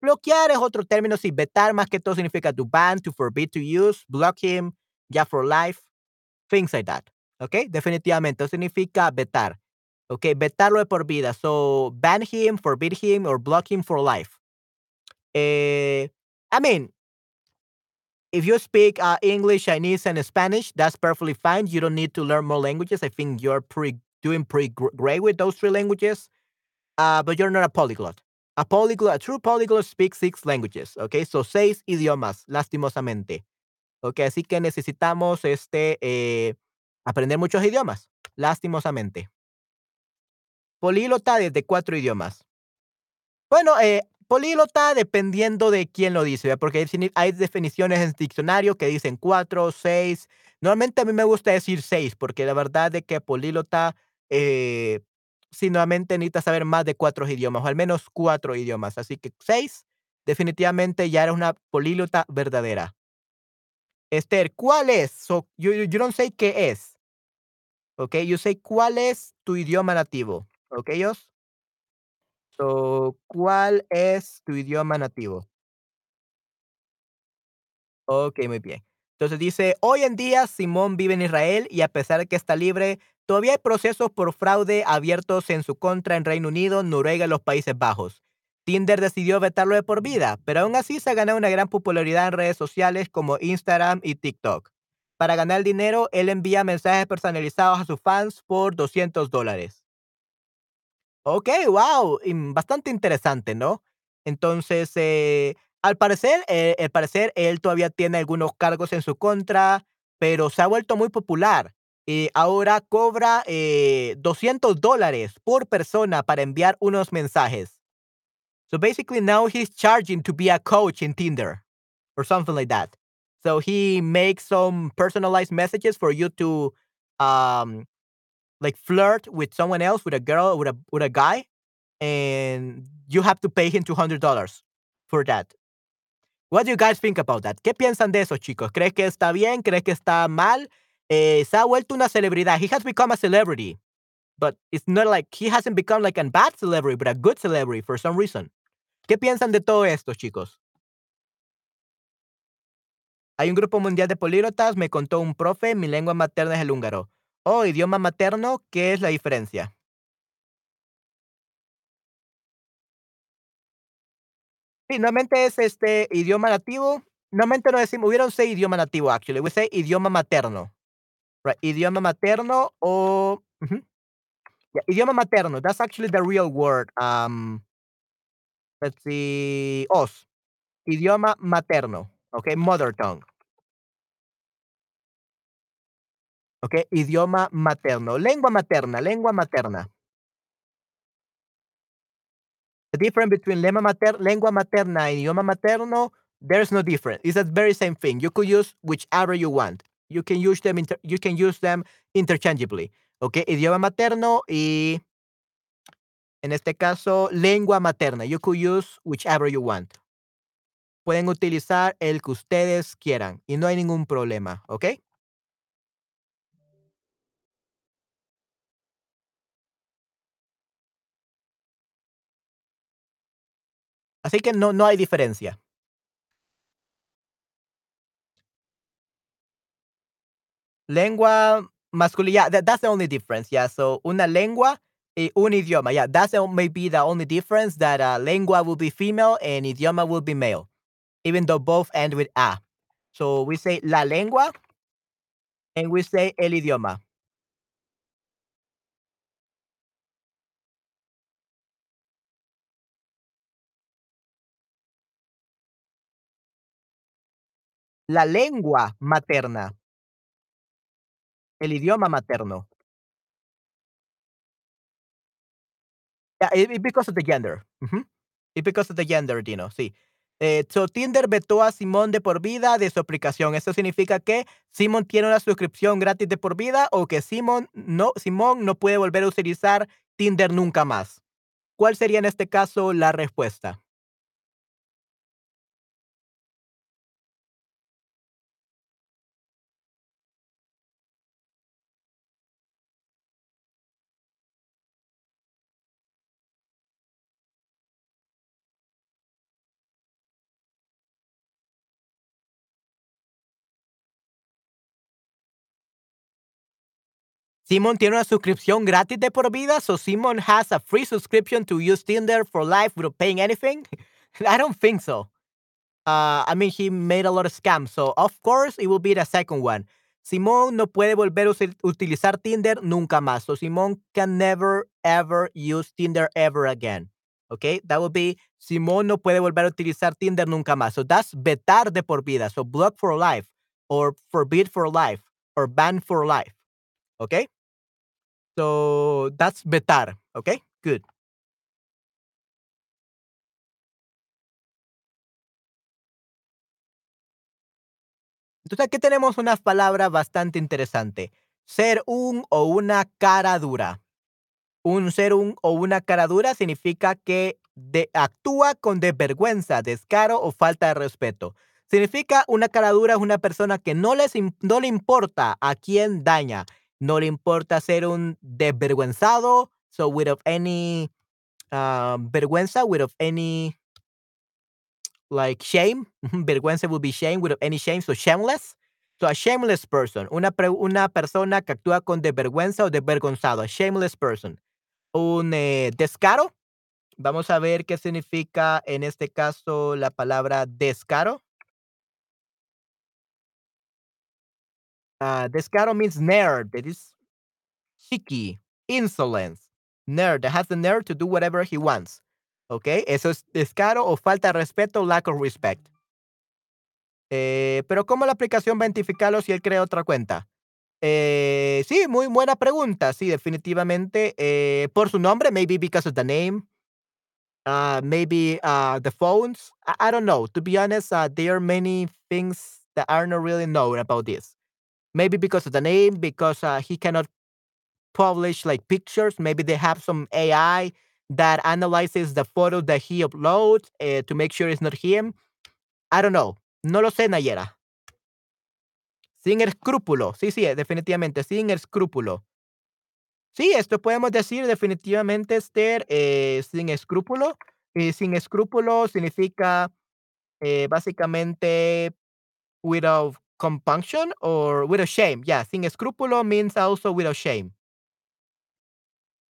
bloquear es otro término, sí, vetar más que todo significa to ban, to forbid to use, block him, ya for life, things like that. ¿Ok? Definitivamente, eso significa vetar. ¿Ok? Vetarlo de por vida. So, ban him, forbid him, or block him for life. Eh, I mean, if you speak uh, English, Chinese, and Spanish, that's perfectly fine. You don't need to learn more languages. I think you're pretty doing pretty great with those three languages. Uh, but you're not a polyglot. A polyglot, a true polyglot speaks six languages. Okay, so seis idiomas, lastimosamente. Okay, así que necesitamos este eh, aprender muchos idiomas, lastimosamente. Políglota desde cuatro idiomas. Bueno, eh, dependiendo de quién lo dice, ¿verdad? porque hay, defini- hay definiciones en diccionario que dicen cuatro, seis. Normalmente a mí me gusta decir seis, porque la verdad de que políglota, eh, sí, nuevamente necesita saber más de cuatro idiomas, o al menos cuatro idiomas. Así que seis, definitivamente ya eres una políglota verdadera. Esther, ¿cuál es? You, you you don't say qué es. Ok, you say cuál es tu idioma nativo. Ok? So, ¿cuál es tu idioma nativo? Ok, muy bien. Entonces dice, hoy en día Simón vive en Israel y a pesar de que está libre, todavía hay procesos por fraude abiertos en su contra en Reino Unido, Noruega y los Países Bajos. Tinder decidió vetarlo de por vida, pero aún así se ha ganado una gran popularidad en redes sociales como Instagram y TikTok. Para ganar dinero, él envía mensajes personalizados a sus fans por 200 dólares. Ok, wow, bastante interesante, ¿no? Entonces, eh, al parecer, eh, al parecer, él todavía tiene algunos cargos en su contra, pero se ha vuelto muy popular. Y ahora cobra eh, 200 dólares por persona para enviar unos mensajes. So basically, now he's charging to be a coach in Tinder or something like that. So he makes some personalized messages for you to um, like flirt with someone else, with a girl, with a with a guy, and you have to pay him two hundred dollars for that. What do you guys think about that? ¿Qué piensan de eso, chicos? ¿Crees que está bien? ¿Crees que está mal? Eh, se ha vuelto una celebridad. He has become a celebrity, but it's not like he hasn't become like a bad celebrity, but a good celebrity for some reason. ¿Qué piensan de todo esto, chicos? Hay un grupo mundial de políglotas, me contó un profe, mi lengua materna es el húngaro. Oh, idioma materno, ¿qué es la diferencia? Sí, normalmente es este idioma nativo. Normalmente no decimos, we don't say idioma nativo actually, we say idioma materno. Right, idioma materno o idioma materno, that's actually the real word. Um, let's see, os, idioma materno, okay, mother tongue. Okay, idioma materno, lengua materna, lengua materna. The difference between lengua mater lengua materna and idioma materno, there's no difference. It's the very same thing. You could use whichever you want. You can use them you can use them interchangeably. Okay, idioma materno y en este caso, lengua materna. You could use whichever you want. Pueden utilizar el que ustedes quieran y no hay ningún problema, ¿ok? Así que no no hay diferencia. Lengua masculina, yeah, that, that's the only difference. Yeah, so una lengua y un idioma. Yeah, that's maybe the only difference that uh, lengua will be female and idioma will be male, even though both end with a. So we say la lengua and we say el idioma. La lengua materna, el idioma materno. Yeah, it, it because of the gender. Ujú. It's because of the gender, Dino, sí. Eh, so Tinder vetó a Simón de por vida de su aplicación. ¿Eso significa que Simón tiene una suscripción gratis de por vida o que Simón no, Simón no puede volver a utilizar Tinder nunca más? ¿Cuál sería en este caso la respuesta? Simon tiene una suscripción gratis de por vida, so Simon has a free subscription to use Tinder for life without paying anything? (laughs) I don't think so. Uh, I mean, he made a lot of scams, so of course it will be the second one. Simón no puede volver a utilizar Tinder nunca más. So Simón can never ever use Tinder ever again. Okay, that would be Simón no puede volver a utilizar Tinder nunca más. So that's vetar de por vida. So block for life, or forbid for life, or ban for life. Okay, so that's vetar. Okay, good. Entonces aquí tenemos una palabra bastante interesante. Ser un o una cara dura. Un ser un o una cara dura significa que de- actúa con desvergüenza, descaro o falta de respeto. Significa una cara dura es una persona que no, les, no le importa a quién daña. No le importa ser un desvergüenzado. So without any uh, vergüenza, without any like shame. (laughs) Vergüenza would be shame without any shame. So shameless. So a shameless person. Una, pre- una persona que actúa con desvergüenza o desvergonzado. A shameless person. Un eh, descaro. Vamos a ver qué significa en este caso la palabra descaro. Ah, descaro means nerd. That is cheeky, insolence. Nerd that has the nerve to do whatever he wants. ¿Ok? Eso es descaro o falta de respeto, lack of respect. Eh, pero ¿cómo la aplicación va a identificarlo si él crea otra cuenta? Eh, sí, muy buena pregunta. Sí, definitivamente. eh, por su nombre, maybe because of the name. Uh, maybe uh, the phones. I, don't know. To be honest, uh, there are many things that are not really known about this. Maybe because of the name, because uh, he cannot publish like pictures. Maybe they have some AI that analyzes the photo that he uploads uh, to make sure it's not him. I don't know. No lo sé, Nayera. Sin escrúpulo. Sí, sí, definitivamente, sin escrúpulo. Sí, esto podemos decir definitivamente, Esther, eh, sin escrúpulo. Sin escrúpulo significa eh, básicamente without compunction or without shame. Yeah, sin escrúpulo means also without shame.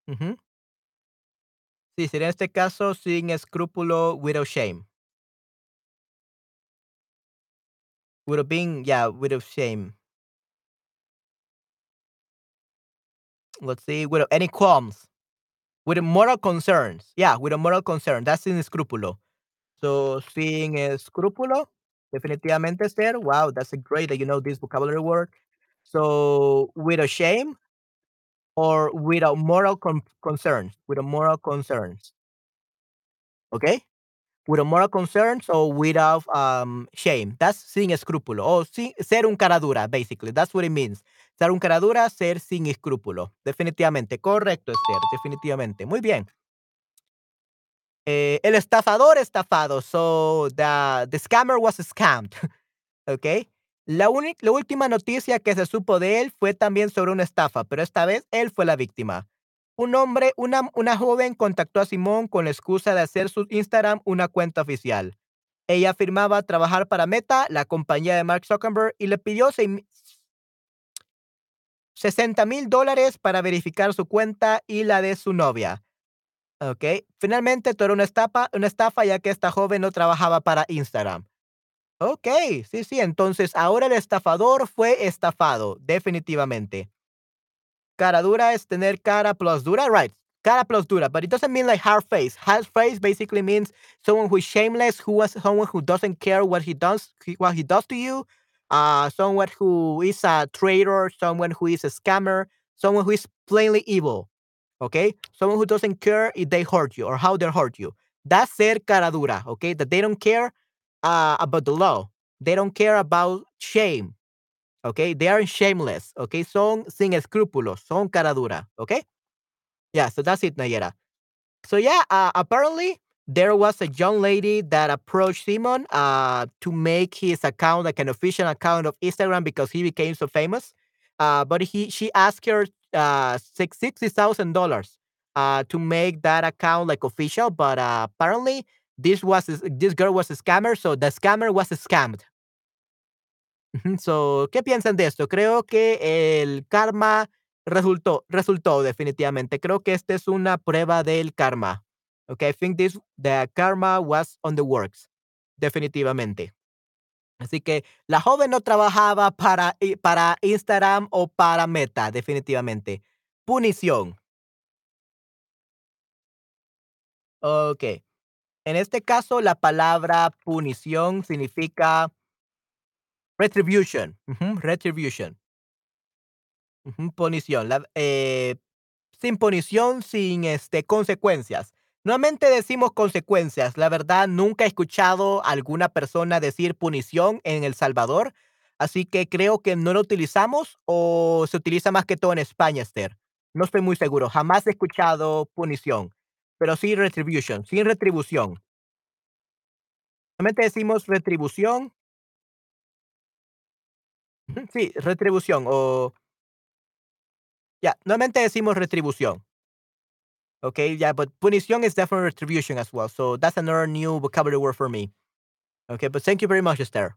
Ujú. Sí, sería en este caso sin escrúpulo, without shame. Without being, yeah, without shame. Let's see, without any qualms. With moral concerns. Yeah, with a moral concern. That's sin escrúpulo. So, sin escrúpulo, definitivamente, Esther. Wow, that's great that you know this vocabulary word. So, without shame or without moral con- concerns. Without moral concerns. Okay? Without moral concerns or without um, shame. That's sin escrúpulo. O sin, ser un cara dura, basically. That's what it means. Ser un cara dura, ser sin escrúpulo. Definitivamente. Correcto, Esther. Definitivamente. Muy bien. Eh, el estafador estafado. So, the, the scammer was scammed. (laughs) ¿ok? La, la última noticia que se supo de él fue también sobre una estafa, pero esta vez él fue la víctima. Un hombre, una, una joven contactó a Simón con la excusa de hacer su Instagram una cuenta oficial. Ella afirmaba trabajar para Meta, la compañía de Mark Zuckerberg, y le pidió seis- 60 mil dólares para verificar su cuenta y la de su novia. ¿Ok? Finalmente, todo era una estafa, una estafa ya que esta joven no trabajaba para Instagram. Ok, sí, sí. Entonces, ahora el estafador fue estafado, definitivamente. Cara dura es tener cara plus dura, right? Cara plus dura, but it doesn't mean like hard face. Hard face basically means someone who is shameless, who was someone who doesn't care what he does, what he does to you. Uh, someone who is a traitor, someone who is a scammer, someone who is plainly evil. Okay? Someone who doesn't care if they hurt you or how they hurt you. That's ser cara dura. Okay? That they don't care uh, about the law. They don't care about shame. Okay? They are shameless. Okay? Son sin escrúpulos. Son cara dura. Okay? Yeah, so that's it, Nayera. So yeah, uh, apparently there was a young lady that approached Simon uh, to make his account like an official account of Instagram because he became so famous. Uh, but he she asked her uh, sixty thousand dollars uh, to make that account like official. But uh, apparently this was this girl was a scammer, so the scammer was scammed. So, ¿qué piensan de esto? Creo que el karma resultó, resultó definitivamente. Creo que esta es una prueba del karma. Okay, I think this the karma was on the works, definitivamente. Así que la joven no trabajaba para, para Instagram o para Meta, definitivamente. Punición. Ok. En este caso, la palabra punición significa retribution. retribution. punición. Eh, sin punición, sin este, consecuencias. Normalmente decimos consecuencias. La verdad, nunca he escuchado alguna persona decir punición en El Salvador. Así que creo que no lo utilizamos o se utiliza más que todo en España, Esther. No estoy muy seguro. Jamás he escuchado punición. Pero sí retribution, sin retribución. Normalmente decimos retribución. Sí, retribución o... Ya, normalmente decimos retribución. Okay, yeah, but punición is definitely retribution as well. So that's another new vocabulary word for me. Okay, but thank you very much, Esther.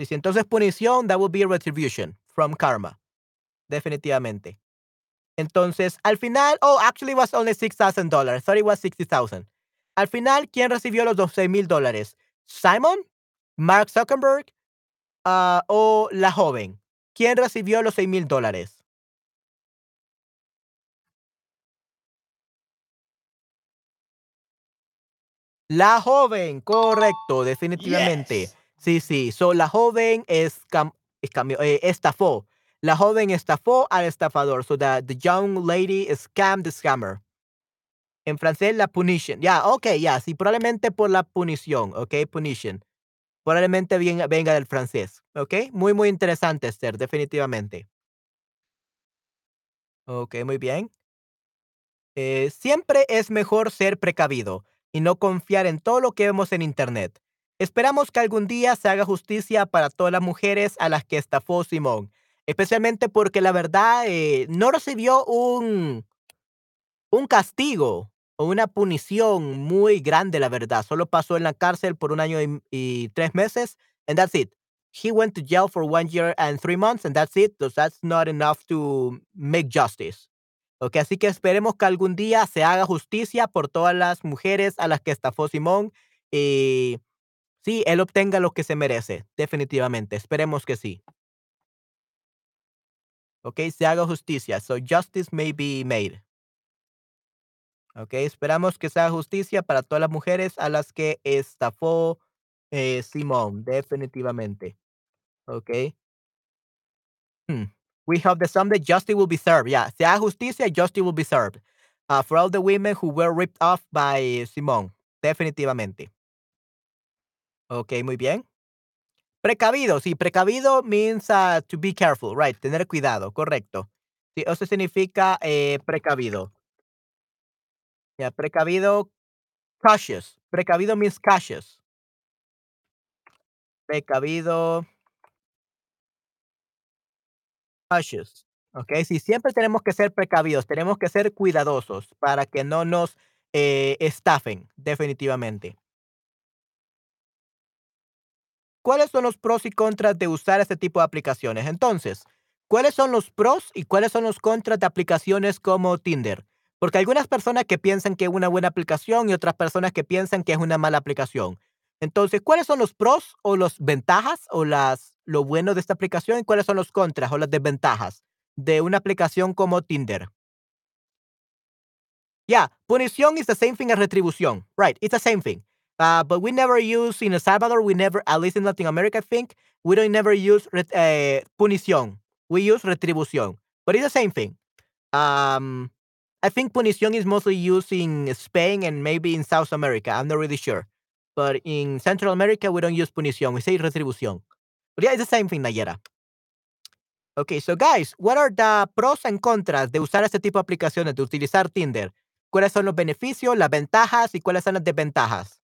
Sí, entonces punición, that would be retribution from karma. Definitivamente. Entonces, al final, oh, actually it was only $6,000. I thought it was 60,000. Al final, ¿quién recibió los 12 mil dólares? ¿Simon? ¿Mark Zuckerberg? Uh, ¿O la joven? ¿Quién recibió los 6 mil dólares? La joven, correcto, definitivamente. Sí, sí. So, la joven es, eh, estafó. La joven estafó al estafador. So, the, the young lady scammed the scammer. En francés, la punition. Ya, ok, ya. sí, probablemente por la punición. Ok, punition. Probablemente venga, venga del francés. Ok, muy, muy interesante, Esther, definitivamente. Ok, muy bien. Eh, siempre es mejor ser precavido y no confiar en todo lo que vemos en Internet. Esperamos que algún día se haga justicia para todas las mujeres a las que estafó Simón, especialmente porque la verdad eh, no recibió un, un castigo o una punición muy grande, la verdad. Solo pasó en la cárcel por un año y, tres meses, and that's it. He went to jail for one year and three months, and that's it. So that's not enough to make justice. Ok, así que esperemos que algún día se haga justicia por todas las mujeres a las que estafó Simón y sí, él obtenga lo que se merece, definitivamente. Esperemos que sí. Ok, se haga justicia. So justice may be made. Ok, esperamos que se haga justicia para todas las mujeres a las que estafó eh, Simón, definitivamente. Ok. Hmm. We hope that someday justice will be served. Yeah, se haga justicia, justice will be served. Uh, for all the women who were ripped off by Simón. Definitivamente. Ok, muy bien. Precavido, sí, precavido means uh, to be careful, right, tener cuidado, correcto. Sí, eso significa eh, precavido. Yeah, precavido, cautious. Precavido means cautious. Precavido, cautious. ¿ok? Sí, siempre tenemos que ser precavidos, tenemos que ser cuidadosos para que no nos eh, estafen, definitivamente. ¿Cuáles son los pros y contras de usar este tipo de aplicaciones? Entonces, ¿cuáles son los pros y cuáles son los contras de aplicaciones como Tinder? Porque algunas personas que piensan que es una buena aplicación y otras personas que piensan que es una mala aplicación. Entonces, ¿cuáles son los pros o las ventajas o las, lo bueno de esta aplicación y cuáles son los contras o las desventajas de una aplicación como Tinder? Yeah, punición is the same thing as retribución. Right, it's the same thing. Uh, but we never use in El Salvador, we never, at least in Latin America, I think, we don't never use uh, punición. We use retribución. But it's the same thing. Um, I think punición is mostly used in Spain and maybe in South America. I'm not really sure. But in Central America, we don't use punición. We say retribución. But yeah, it's the same thing, Nayera. Okay, so guys, what are the pros and contras de usar este tipo de aplicaciones, de utilizar Tinder? ¿Cuáles son los beneficios, las ventajas y cuáles son las desventajas?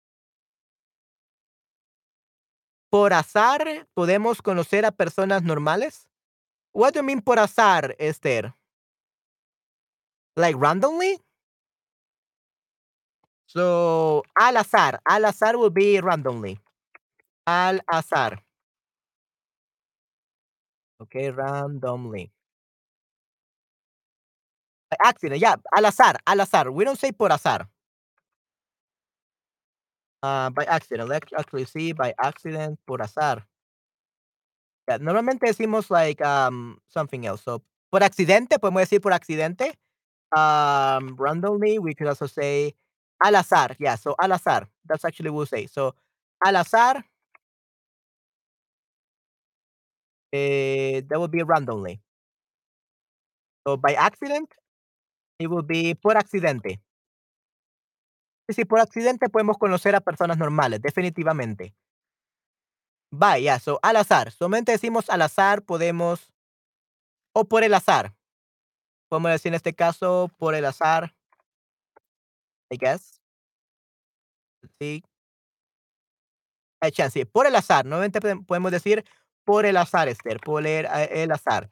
¿Por azar podemos conocer a personas normales? What do you mean por azar, Esther? Like randomly? So, al azar. Al azar will be randomly. Al azar. Okay, randomly. By accident, yeah, al azar, al azar. We don't say por azar. Uh, by accident. Let's actually see by accident, por azar. Yeah, normalmente decimos like um something else. So, por accidente, podemos decir por accidente. Um, randomly, we could also say al azar. Yeah, so al azar. That's actually what we say. So, al azar. Eh, that would be randomly. So, by accident, it will be por accidente. Sí, sí, por accidente podemos conocer a personas normales, definitivamente. By, yeah, so al azar. Solamente decimos al azar, podemos. O por el azar. Podemos decir en este caso, por el azar. I guess. Sí. Hay chance. Por el azar. Nuevamente podemos decir por el azar, Esther. Por el, eh, el azar.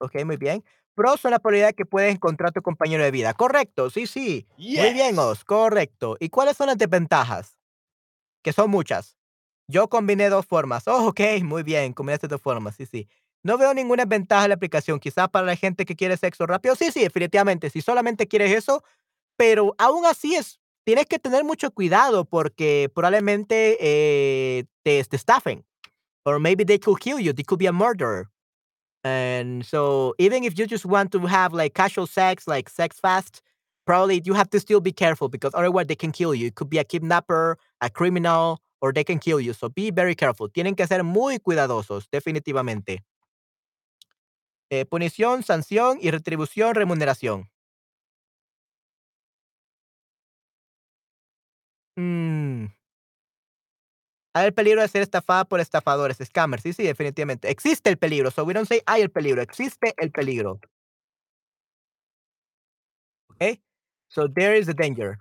Ok, muy bien. Pros son la probabilidad que puedes encontrar tu compañero de vida. Correcto, sí, sí. Muy bien, Os, correcto. ¿Y cuáles son las desventajas? Que son muchas. Yo combiné dos formas. Oh, ok, muy bien, combinaste dos formas, sí, sí. No veo ninguna ventaja en la aplicación. Quizás para la gente que quiere sexo rápido, sí, sí, definitivamente. Si solamente quieres eso, pero aún así es, tienes que tener mucho cuidado porque probablemente eh, te, te estafen. Or maybe they could kill you. They could be a murderer. And so even if you just want to have like casual sex, like sex fast, probably you have to still be careful because otherwise they can kill you. It could be a kidnapper, a criminal, or they can kill you. So be very careful. Tienen que ser muy cuidadosos, definitivamente. Eh, punición, sanción y retribución, remuneración. Mm. Hay el peligro de ser estafada por estafadores, scammers. Sí, sí, definitivamente. Existe el peligro. So we don't say hay el peligro. Existe el peligro. Okay? So there is a danger.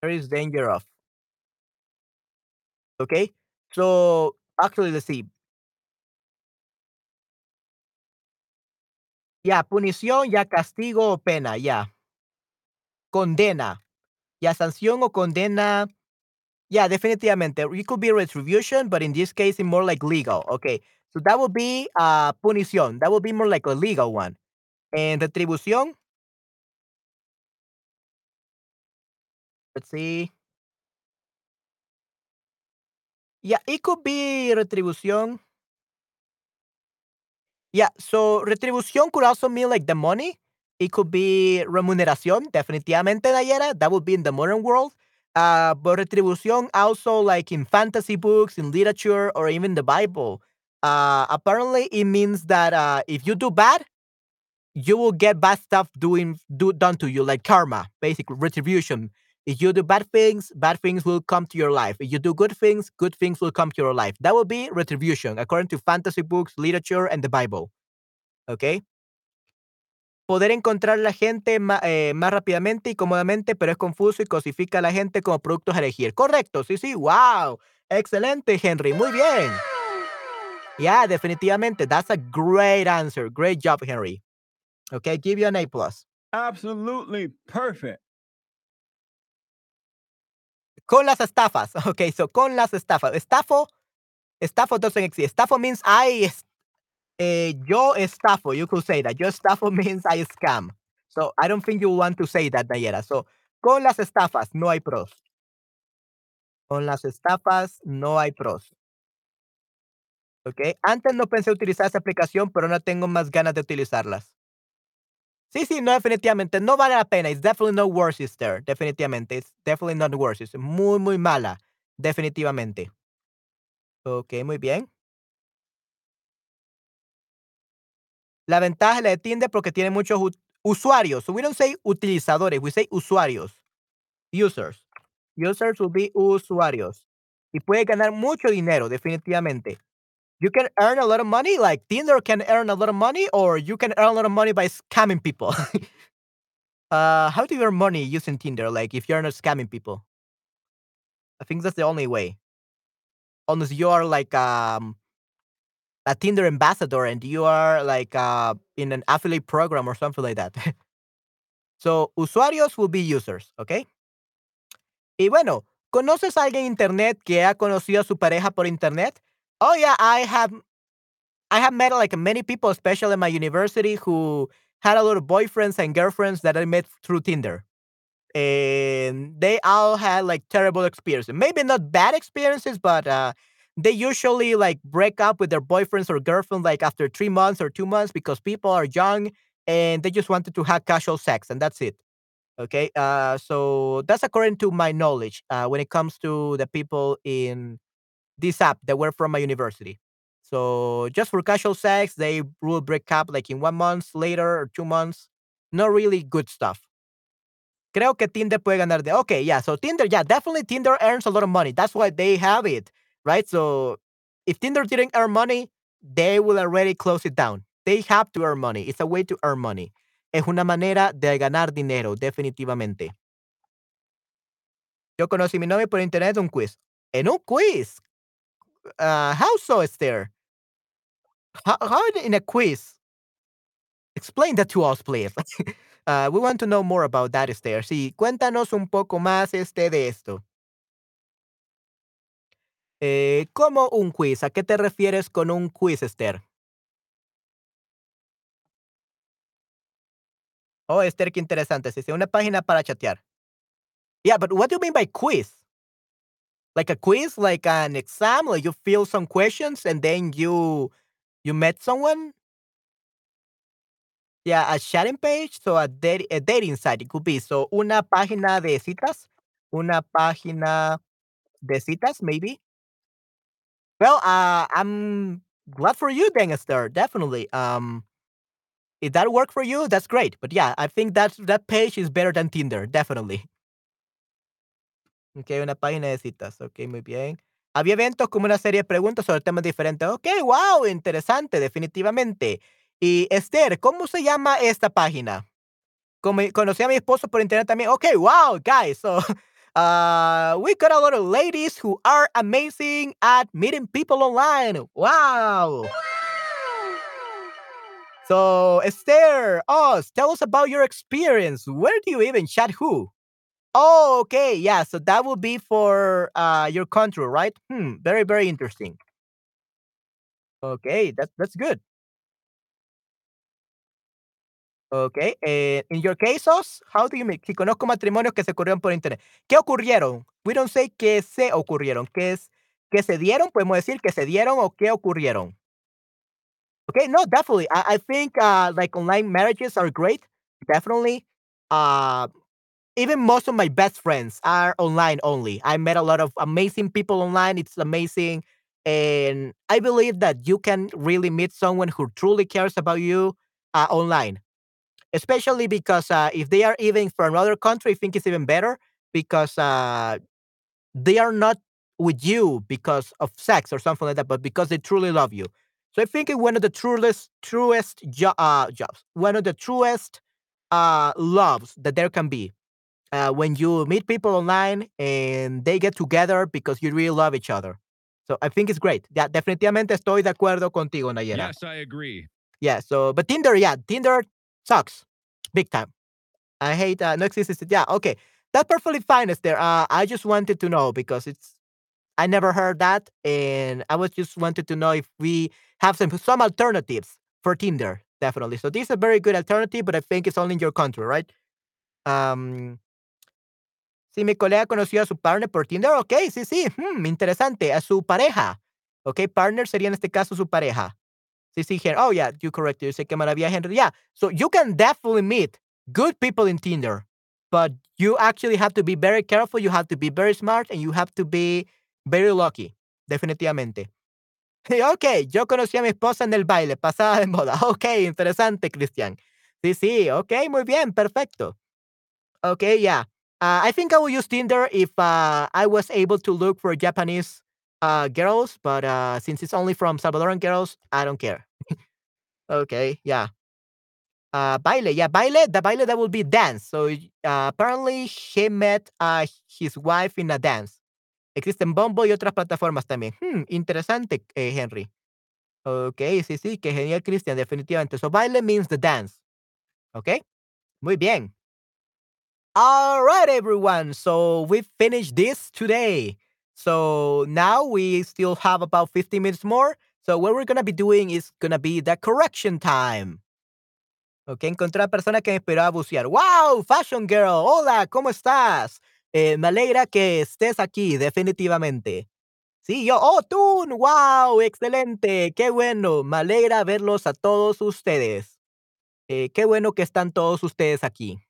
There is danger of. Okay? So actually, let's see. Ya, punición, ya castigo o pena, ya. Condena. Ya sanción o condena Yeah, definitivamente. It could be retribution, but in this case, it's more like legal. Okay. So that would be uh punición. That would be more like a legal one. And retribución. Let's see. Yeah, it could be retribución. Yeah, so retribución could also mean like the money. It could be remuneración, definitivamente, Nayera. That would be in the modern world. Uh, but retribución also like in fantasy books, in literature, or even the Bible. Uh, apparently, it means that uh, if you do bad, you will get bad stuff doing do done to you, like karma, basically retribution. If you do bad things, bad things will come to your life. If you do good things, good things will come to your life. That will be retribution, according to fantasy books, literature, and the Bible. Okay. Poder encontrar la gente eh, más rápidamente y cómodamente, pero es confuso y cosifica a la gente como productos a elegir. Correcto, sí, sí, wow. Excelente, Henry, muy bien. Yeah, definitivamente. That's a great answer. Great job, Henry. Okay, give you an A plus. Absolutely perfect. Con las estafas. (laughs) Okay, so con las estafas. Estafo, estafo doesn't exist. Estafo means I Eh, yo estafo, you could say that. Yo estafo (laughs) means I scam. So I don't think you want to say that, Nayera. So con las estafas no hay pros. Con las estafas no hay pros. ¿Ok? Antes no pensé utilizar esa aplicación, pero no tengo más ganas de utilizarlas. Sí, sí, no, definitivamente. No vale la pena. It's definitely not worth it, there. Definitivamente. It's definitely not worth it. Muy, muy mala. Definitivamente. Ok, muy bien. La ventaja la de Tinder porque tiene muchos Usuarios. We don't say utilizadores, we say usuarios. Users. Users will be usuarios. Y puede ganar mucho dinero, definitivamente. You can earn a lot of money, like Tinder can earn a lot of money, or you can earn a lot of money by scamming people. (laughs) uh, how do you earn money using Tinder? Like if you're not scamming people? I think that's the only way. Unless you are like um a Tinder ambassador and you are like uh, in an affiliate program or something like that. (laughs) so, usuarios will be users, ¿ok? Y bueno, ¿conoces a alguien en internet que ha conocido a su pareja por internet? Oh yeah, I have I have met like many people, especially in my university, who had a lot of boyfriends and girlfriends that I met through Tinder. And they all had like terrible experiences. Maybe not bad experiences, but uh, they usually like break up with their boyfriends or girlfriends like after three months or two months because people are young and they just wanted to have casual sex and that's it. Okay. Uh, so that's according to my knowledge uh, when it comes to the people in this app that were from my university. So just for casual sex, they will break up like in one month later or two months. Not really good stuff. Creo que Tinder puede ganar de. Okay, yeah. So Tinder, yeah, definitely Tinder earns a lot of money. That's why they have it right? So if Tinder didn't earn money, they will already close it down. They have to earn money. It's a way to earn money. Es una manera de ganar dinero, definitivamente. Yo conocí a mi novio por internet en un quiz. En un quiz. Uh, how so, Esther? How, how in a quiz? Explain that to us, please. uh, (laughs) we want to know more about that, Esther. Sí, cuéntanos un poco más este de esto. Eh, ¿Cómo un quiz? ¿A qué te refieres con un quiz, Esther? Oh, Esther, qué interesante. Una página para chatear. Yeah, but what do you mean by quiz? Like a quiz, like an exam, like you fill some questions and then you you met someone? Yeah, a chatting page, so a, date, a dating site, it could be. So una página de citas, una página de citas, maybe. Well, uh, I'm glad for you, then, Definitely. Um, if that worked for you, that's great. But yeah, I think that that page is better than Tinder, definitely. Ok, una página de citas. Ok, muy bien. Había eventos como una serie de preguntas sobre temas diferentes. Ok, wow, interesante, definitivamente. Y Esther, ¿cómo se llama esta página? Como conocí a mi esposo por internet también. Ok, wow, guys. So (laughs) Uh, we got a lot of ladies who are amazing at meeting people online. Wow. So, Esther, us, tell us about your experience. Where do you even chat who? Oh, okay. Yeah. So that would be for uh, your country, right? Hmm. Very, very interesting. Okay. That's, that's good. Ok, eh, in your cases, how do you make? Si conozco matrimonios que se ocurrieron por internet. ¿Qué ocurrieron? We don't say que se ocurrieron. ¿Qué es? ¿Que se dieron? Podemos decir que se dieron o que ocurrieron. Okay, no, definitely. I, I think uh, like online marriages are great. Definitely. Uh, even most of my best friends are online only. I met a lot of amazing people online. It's amazing. And I believe that you can really meet someone who truly cares about you uh, online especially because uh, if they are even from another country, I think it's even better because uh, they are not with you because of sex or something like that, but because they truly love you. So I think it's one of the truest, truest jo- uh, jobs, one of the truest uh, loves that there can be. Uh, when you meet people online and they get together because you really love each other. So I think it's great. Yeah, definitivamente estoy de acuerdo contigo, Nayera. Yes, I agree. Yeah, so, but Tinder, yeah, Tinder sucks big time. I hate uh, no existence. Yeah, okay, that's perfectly fine, Esther. Uh, I just wanted to know because it's I never heard that, and I was just wanted to know if we have some some alternatives for Tinder. Definitely. So this is a very good alternative, but I think it's only in your country, right? Um, si mi colega conoció a su partner por Tinder, ok, sí, sí, hmm, interesante, a su pareja. Ok, partner sería en este caso su pareja. Sí, Henry. Oh, yeah, you correct. You say que maravilla, Henry. Yeah. So you can definitely meet good people in Tinder, but you actually have to be very careful. You have to be very smart and you have to be very lucky. Definitivamente. (laughs) ok, yo conocí a mi esposa en el baile, pasada de moda. (laughs) Ok, interesante, Cristian. Sí, sí, okey, muy bien, perfecto. Okay, yeah. Uh, I think I will use Tinder if, uh, I was able to look for Japanese, uh, girls, but, uh, since it's only from Salvadoran girls, I don't care. (laughs) Okay, yeah. Uh, baile, yeah, baile, the baile, that will be dance. So, uh, apparently he met, uh, his wife in a dance. Existen Bombo y otras plataformas también. Hmm, interesante, eh, Henry. Okay, sí, sí, qué genial, Christian, definitivamente. So, baile means the dance. Okay, muy bien. Alright, everyone. So, we finished this today. So, now we still have about 15 minutes more. So, what we're gonna be doing is gonna be the correction time. Okey, encontré a la persona que me inspiró a bucear. ¡Wow! Fashion girl, hola, ¿cómo estás? Eh, me alegra que estés aquí, definitivamente. Sí, yo, oh, tú, ¡wow! Excelente, qué bueno. Me alegra verlos a todos ustedes. Eh, qué bueno que están todos ustedes aquí.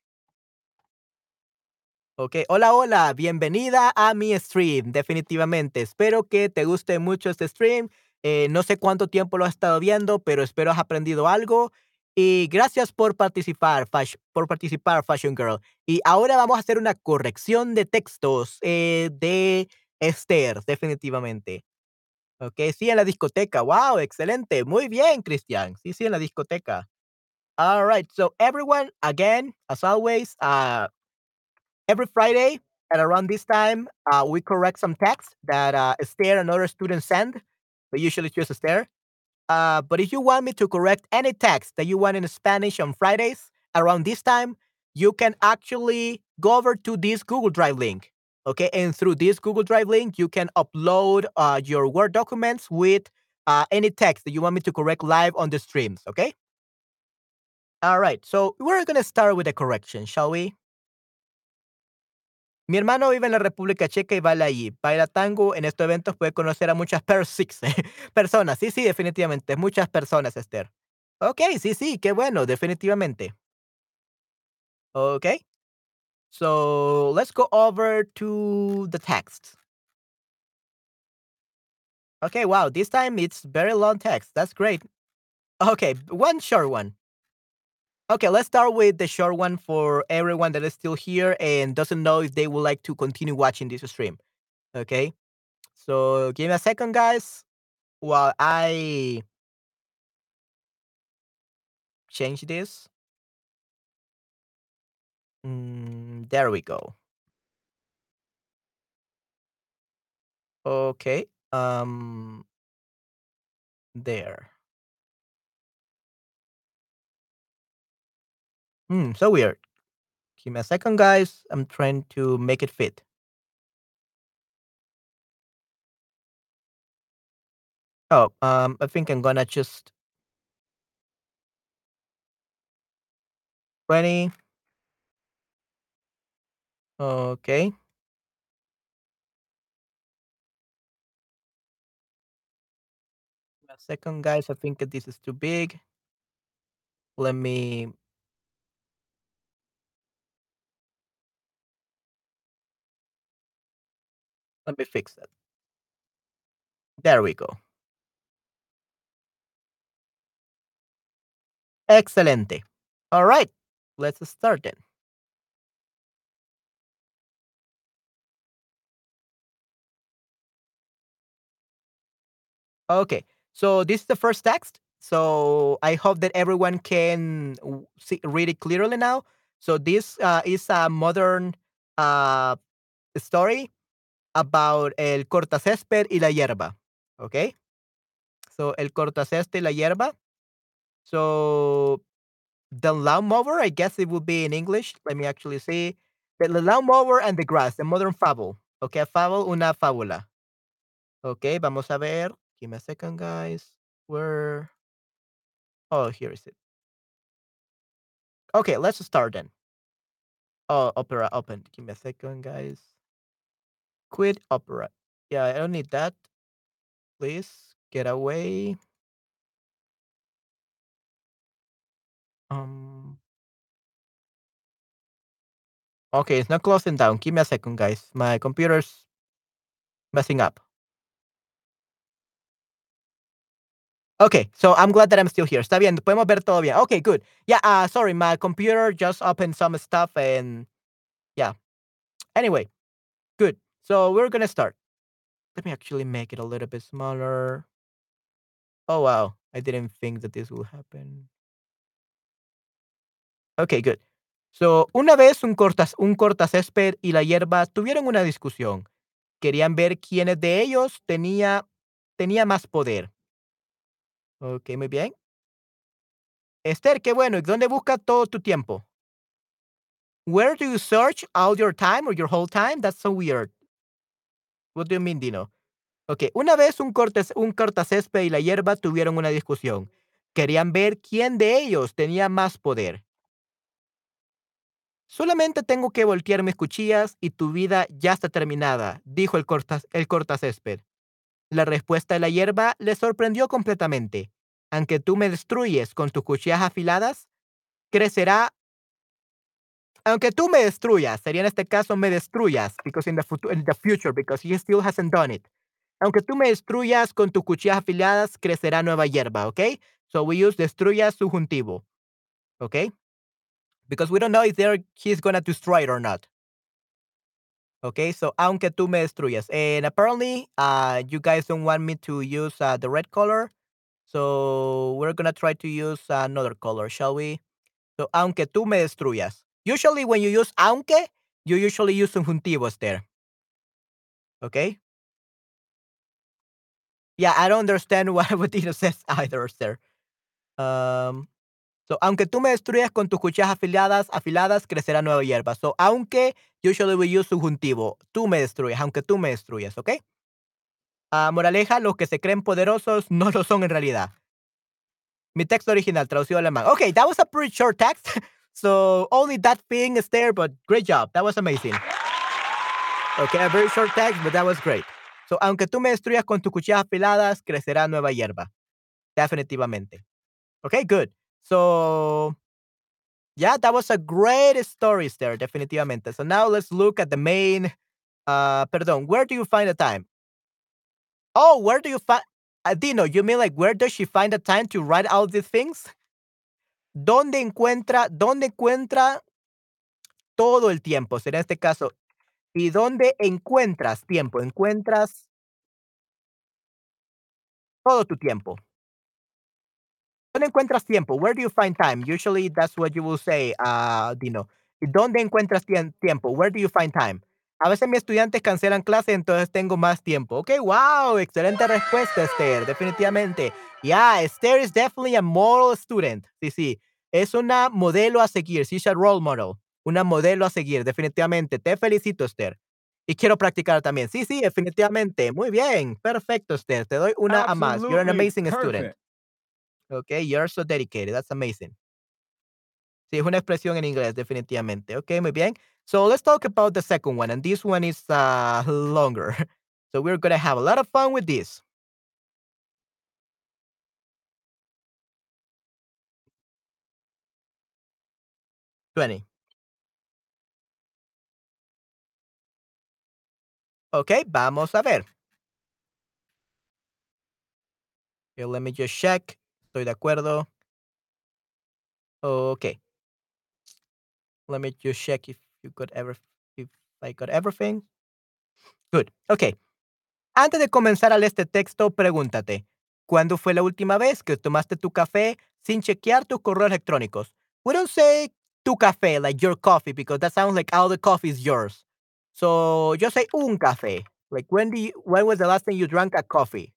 Okey, hola, hola, bienvenida a mi stream, definitivamente. Espero que te guste mucho este stream. Eh, no sé cuánto tiempo lo has estado viendo, pero espero has aprendido algo. Y gracias por participar, por participar, Fashion Girl. Y ahora vamos a hacer una corrección de textos, eh, de Esther, definitivamente. Okey, sí, en la discoteca. ¡Wow! Excelente. Muy bien, Christian. Sí, sí, en la discoteca. Alright, so everyone, again, as always, uh every Friday at around this time, uh, we correct some text that uh, Esther and other students send. We usually choose Esther. Uh, but if you want me to correct any text that you want in Spanish on Fridays around this time, you can actually go over to this Google Drive link. Okay, and through this Google Drive link, you can upload uh, your Word documents with uh, any text that you want me to correct live on the streams. Okay. All right. So we're gonna start with a correction, shall we? Mi hermano vive en la República Checa y baila allí. Baila tango, en estos eventos puede conocer a muchas (laughs) personas. Sí, sí, definitivamente, muchas personas, Esther. Okey, sí, sí, qué bueno, definitivamente. Okay. So, let's go over to the text. Okay, wow, this time it's very long text. That's great. Okay, one short one. Okay, let's start with the short one for everyone that is still here and doesn't know if they would like to continue watching this stream. Okay. So give me a second, guys, while I change this. Mm, there we go. Okay. Um, there. Hmm, so weird. Give me a second, guys. I'm trying to make it fit. Oh, um, I think I'm gonna just 20. Okay. A second, guys. I think this is too big. Let me let me fix that. There we go. Excelente. All right. Let's start then. Okay. So this is the first text. So I hope that everyone can see, read it clearly now. So this uh, is a modern uh, story about el cortacésped y la hierba. Okay. So el cortacésped y la hierba. So the lawnmower, I guess it would be in English. Let me actually see. The lawnmower and the grass, the modern fable. Okay, fable, una fábula. Okay, vamos a ver. Give me a second, guys. Where? Oh, here is it. Okay, let's start then. Oh, Opera open. Give me a second, guys. Quit Opera. Yeah, I don't need that. Please get away. Um. Okay, it's not closing down. Give me a second, guys. My computer's messing up. Okay, so I'm glad that I'm still here. Está bien, podemos ver todo bien. Okay, good. Yeah, uh, sorry, my computer just opened some stuff and yeah. Anyway. So we're gonna start. Let me actually make it a little bit smaller. Oh wow, I didn't think that this will happen. Okay, good. So, una vez un cortas un cortacésped y la hierba tuvieron una discusión. Querían ver quiénes de ellos tenía tenía más poder. Ok, muy bien. Esther, qué bueno. ¿Y dónde buscas todo tu tiempo? Where do you search all your time or your whole time? That's so weird. What do una vez un cortes un cortacésped y la hierba tuvieron una discusión. Querían ver quién de ellos tenía más poder. Solamente tengo que voltear mis cuchillas y tu vida ya está terminada, dijo el cortas el cortacésped. La respuesta de la hierba le sorprendió completamente. Aunque tú me destruyes con tus cuchillas afiladas, crecerá aunque tú me destruyas, sería en este caso me destruyas, because in the in the future, because he still hasn't done it. Aunque tú me destruyas con tus cuchillas afiladas, crecerá nueva hierba, ¿okey? So we use destruya subjuntivo, ¿okey? Because we don't know if they're he's gonna destroy it or not. Okay, so aunque tú me destruyas. And apparently, uh, you guys don't want me to use uh, the red color. So we're gonna try to use another color, shall we? So, aunque tú me destruyas. Usually, when you use aunque, you usually use subjuntivos there. Okay? Yeah, I don't understand (laughs) what, Dino says either, sir. Um, so, aunque tú me destruyas con tus cuchillas afiladas, afiladas, crecerá nueva hierba. So, aunque, usually we use subjuntivo. Tú me destruyas, aunque tú me destruyas, ¿ok? Ah, moraleja, los que se creen poderosos no lo son en realidad. Mi texto original, traducido al alemán. Okay, that was a pretty short text. (laughs) So, only that thing is there, but great job. That was amazing. Okay, a very short text, but that was great. So, aunque tú me destruyas con tus cuchillas afiladas, crecerá nueva hierba. Definitivamente. Okay, good. So, yeah, that was a great story there, definitivamente. So now let's look at the main, uh, perdón, where do you find the time? Oh, where do you find, uh, Dino, you mean like where does she find the time to write all these things? ¿Dónde encuentra, dónde encuentra todo el tiempo? Será en este caso. ¿Y dónde encuentras tiempo? Encuentras todo tu tiempo. ¿Dónde encuentras tiempo? Where do you find time? Usually that's what you will say, uh, Dino. ¿Y dónde encuentras tiempo? Where do you find time? A veces mis estudiantes cancelan clase, entonces tengo más tiempo. Ok, wow, excelente respuesta, Esther, definitivamente. Yeah, Esther is definitely a model student. Sí, sí, es una modelo a seguir. She's a role model. Una modelo a seguir, definitivamente. Te felicito, Esther. Y quiero practicar también. Sí, sí, definitivamente. Muy bien, perfecto, Esther. Te doy una a más. You're an amazing student. Okay, you're so dedicated. That's amazing. Sí, es una expresión en inglés, definitivamente. Okay, muy bien. So let's talk about the second one, and this one is uh, longer. (laughs) So we're gonna have a lot of fun with this. Twenty. Okay, vamos a ver. Okay, let me just check. Estoy de acuerdo. Okay. Let me just check if you got every if I got everything. Good. Okay. Antes de comenzar a leer este texto, pregúntate, ¿cuándo fue la última vez que tomaste tu café sin chequear tus correos electrónicos? We don't say tu café, like your coffee, because that sounds like all the coffee is yours. So, just say un café. Like, when, do you, when was the last time you drank a coffee?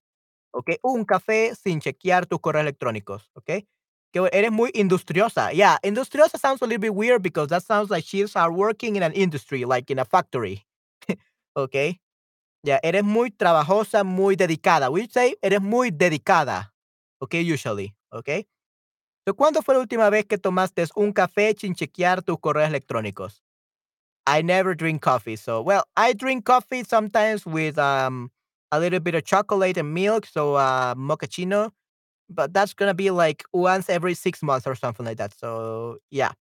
Okay, un café sin chequear tus correos electrónicos. Okay, que eres muy industriosa. Yeah, industriosa sounds a little bit weird because that sounds like she's are working in an industry, like in a factory. (laughs) okay, yeah, eres muy trabajosa, muy dedicada. We say eres muy dedicada. Okay, usually. Okay. ¿Cuándo fue la última vez que tomaste un café sin chequear tus correos electrónicos? I never drink coffee. So, well, I drink coffee sometimes with um a little bit of chocolate and milk, so uh mochaccino, but that's gonna be like once every six months or something like that. So, yeah,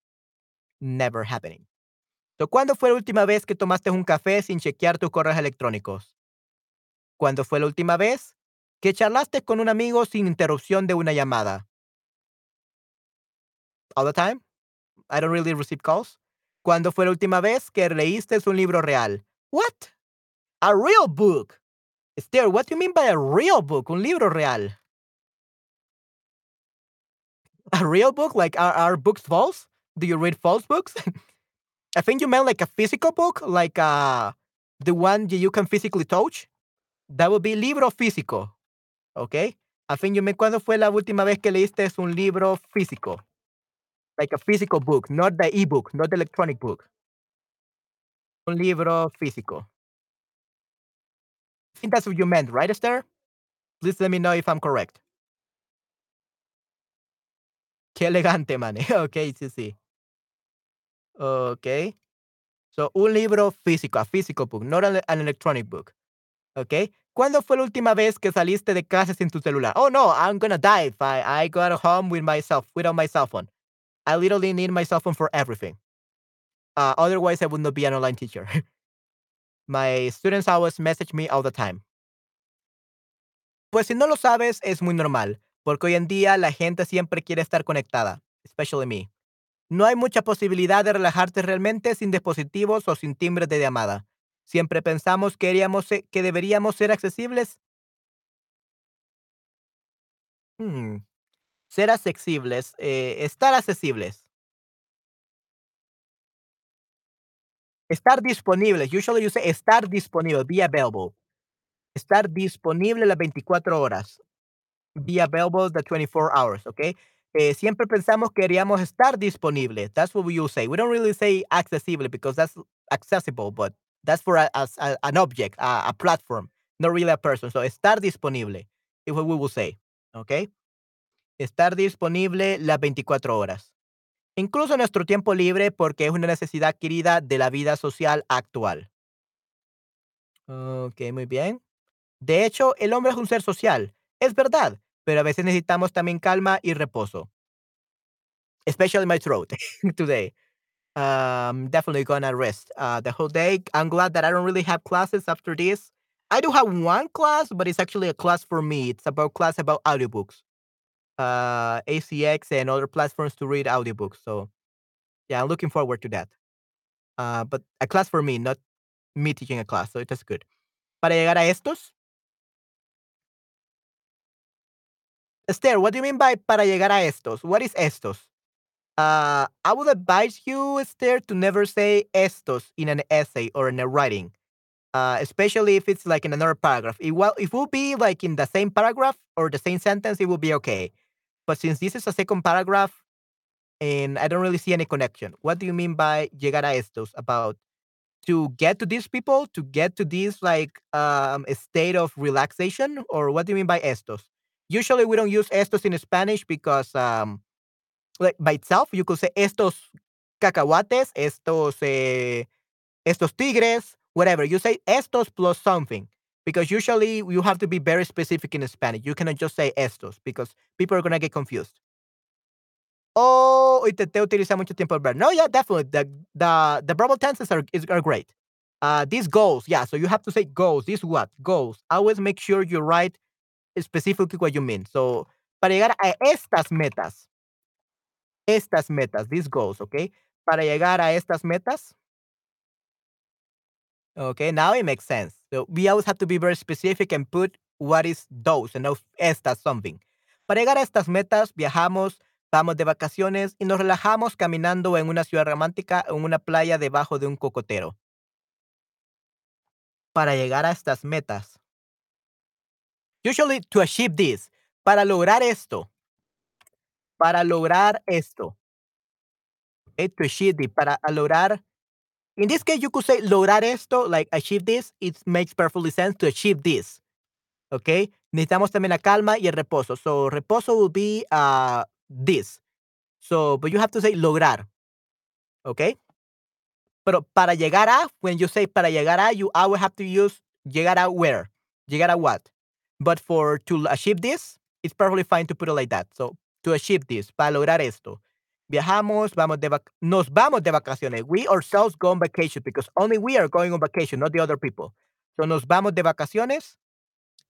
never happening. So, ¿cuándo fue la última vez que tomaste un café sin chequear tus correos electrónicos? ¿Cuándo fue la última vez Que charlaste con un amigo sin interrupción de una llamada. All the time. I don't really receive calls. ¿Cuándo fue la última vez que leíste un libro real? What? A real book. Esther, what do you mean by a real book? Un libro real. A real book? Like are, are books false? Do you read false books? (laughs) I think you meant like a physical book, like uh the one you can physically touch. That would be libro físico. Okay? I think you meant cuándo fue la última vez que leíste un libro físico. Like a physical book, not the ebook, not the electronic book. Un libro físico. I think that's what you meant, right, Esther? Please let me know if I'm correct. Qué elegante, man. (laughs) ok, sí, sí. Ok. So, un libro físico, a physical book, not an, electronic book. Ok. ¿Cuándo fue la última vez que saliste de casa sin tu celular? Oh, no, I'm gonna die if I, I got home with myself, without my cell phone. I literally need my cell phone for everything. Uh, otherwise, I would not be an online teacher. (laughs) my students always message me all the time. Pues si no lo sabes, es muy normal, porque hoy en día la gente siempre quiere estar conectada, especially me. No hay mucha posibilidad de relajarte realmente sin dispositivos o sin timbres de llamada. Siempre pensamos que, queríamos, que deberíamos ser accesibles. Hmm. Ser accesibles, eh, estar accesibles. Estar disponibles. Usually you say estar disponible, be available. Estar disponible las 24 horas. Be available the 24 hours, okay? Eh, siempre pensamos que queríamos estar disponible. That's what we will say. We don't really say accessible because that's accessible, but that's for an object, a, a, platform, not really a person. So estar disponible is what we will say, okay? Estar disponible las 24 horas. Incluso nuestro tiempo libre porque es una necesidad adquirida de la vida social actual. Ok, muy bien. De hecho, el hombre es un ser social. Es verdad, pero a veces necesitamos también calma y reposo. Especially my throat (laughs) today. Um, definitely gonna rest uh, the whole day. I'm glad that I don't really have classes after this. I do have one class, but it's actually a class for me. It's about class about audiobooks, uh, ACX and other platforms to read audiobooks. So, yeah, I'm looking forward to that. Uh, but a class for me, not me teaching a class. So it is good. Para llegar a estos, Esther, what do you mean by para llegar a estos? What is estos? Uh, I would advise you, Esther, to never say estos in an essay or in a writing, uh, especially if it's like in another paragraph. It will, it will be like in the same paragraph or the same sentence, it will be okay. But since this is a second paragraph, and I don't really see any connection. What do you mean by llegar a estos? About to get to these people, to get to this like um, state of relaxation, or what do you mean by estos? Usually we don't use estos in Spanish because um, like by itself you could say estos cacahuates, estos eh, estos tigres, whatever. You say estos plus something because usually you have to be very specific in Spanish. You cannot just say estos because people are gonna get confused. Oh, te utiliza mucho tiempo el verbo. No, yeah, definitely. The the the verbal tenses are is, are great. Uh, these goals, yeah. So you have to say goals. This what goals. Always make sure you write specifically what you mean. So para llegar a estas metas, estas metas, these goals, okay. Para llegar a estas metas. Okay, now it makes sense. We always have to be very specific and put what is those and not estas something. Para llegar a estas metas, viajamos Vamos de vacaciones y nos relajamos caminando en una ciudad romántica en una playa debajo de un cocotero. Para llegar a estas metas. Usually to achieve this. Para lograr esto. Para lograr esto. Okay, to achieve this. Para lograr. In this case, you could say lograr esto, like achieve this. It makes perfectly sense to achieve this. Okay. Necesitamos también la calma y el reposo. So reposo will be uh, this. So, but you have to say lograr. Okay? Pero para llegar a, when you say para llegar a, you always have to use llegar a where? Llegar a what? But for to achieve this, it's perfectly fine to put it like that. So, to achieve this, para lograr esto. Viajamos, vamos de vac nos vamos de vacaciones. We ourselves go on vacation because only we are going on vacation, not the other people. So, nos vamos de vacaciones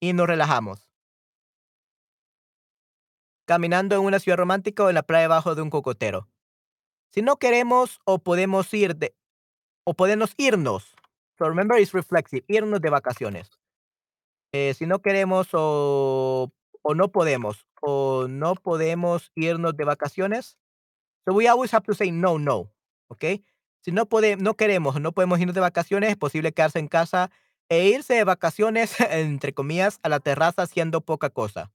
y nos relajamos. caminando en una ciudad romántica o en la playa bajo de un cocotero. Si no queremos o podemos ir de, o podemos irnos. So remember it's reflexive, irnos de vacaciones. Eh, si no queremos o, o no podemos, o no podemos irnos de vacaciones. So we always have to say no, no. ¿Ok? Si no, pode, no queremos, no podemos irnos de vacaciones, es posible quedarse en casa e irse de vacaciones, (laughs) entre comillas, a la terraza haciendo poca cosa.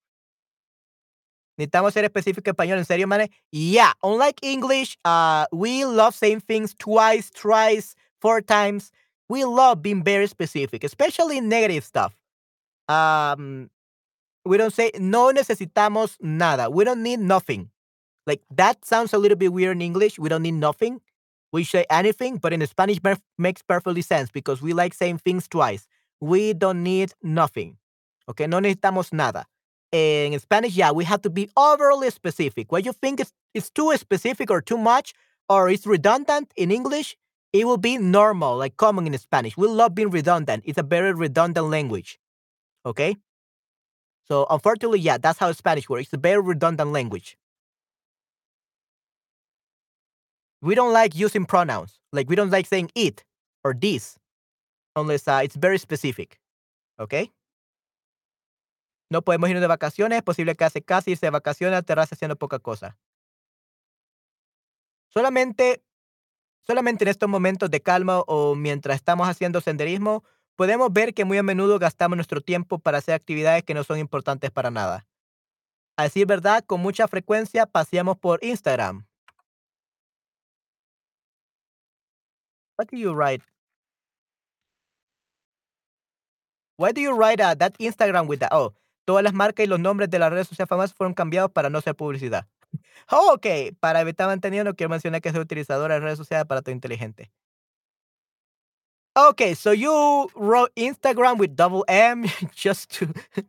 Necesitamos ser específico en español, en serio, man. Yeah, unlike English, uh, we love saying things twice, thrice, four times. We love being very specific, especially negative stuff. Um, we don't say no necesitamos nada. We don't need nothing. Like that sounds a little bit weird in English. We don't need nothing. We say anything, but in Spanish perf- makes perfectly sense because we like saying things twice. We don't need nothing. Okay, no necesitamos nada. In Spanish, yeah, we have to be overly specific. What you think is, is too specific or too much or it's redundant in English, it will be normal, like common in Spanish. We love being redundant. It's a very redundant language. Okay? So unfortunately, yeah, that's how Spanish works. It's a very redundant language. We don't like using pronouns. Like we don't like saying it or this unless uh, it's very specific. Okay? No podemos irnos de vacaciones. Es posible que hace casi irse de vacaciones a haciendo poca cosa. Solamente, solamente en estos momentos de calma o mientras estamos haciendo senderismo, podemos ver que muy a menudo gastamos nuestro tiempo para hacer actividades que no son importantes para nada. A decir verdad, con mucha frecuencia paseamos por Instagram. What do you write? Why do you write uh, that Instagram with that? Oh, todas las marcas y los nombres de las redes sociales famosas fueron cambiados para no ser publicidad. (laughs) Oh, ok, para evitar mantenido, no quiero mencionar que soy utilizadora de redes sociales para todo inteligente. Okay, so you wrote Instagram with double M (laughs) just to (laughs)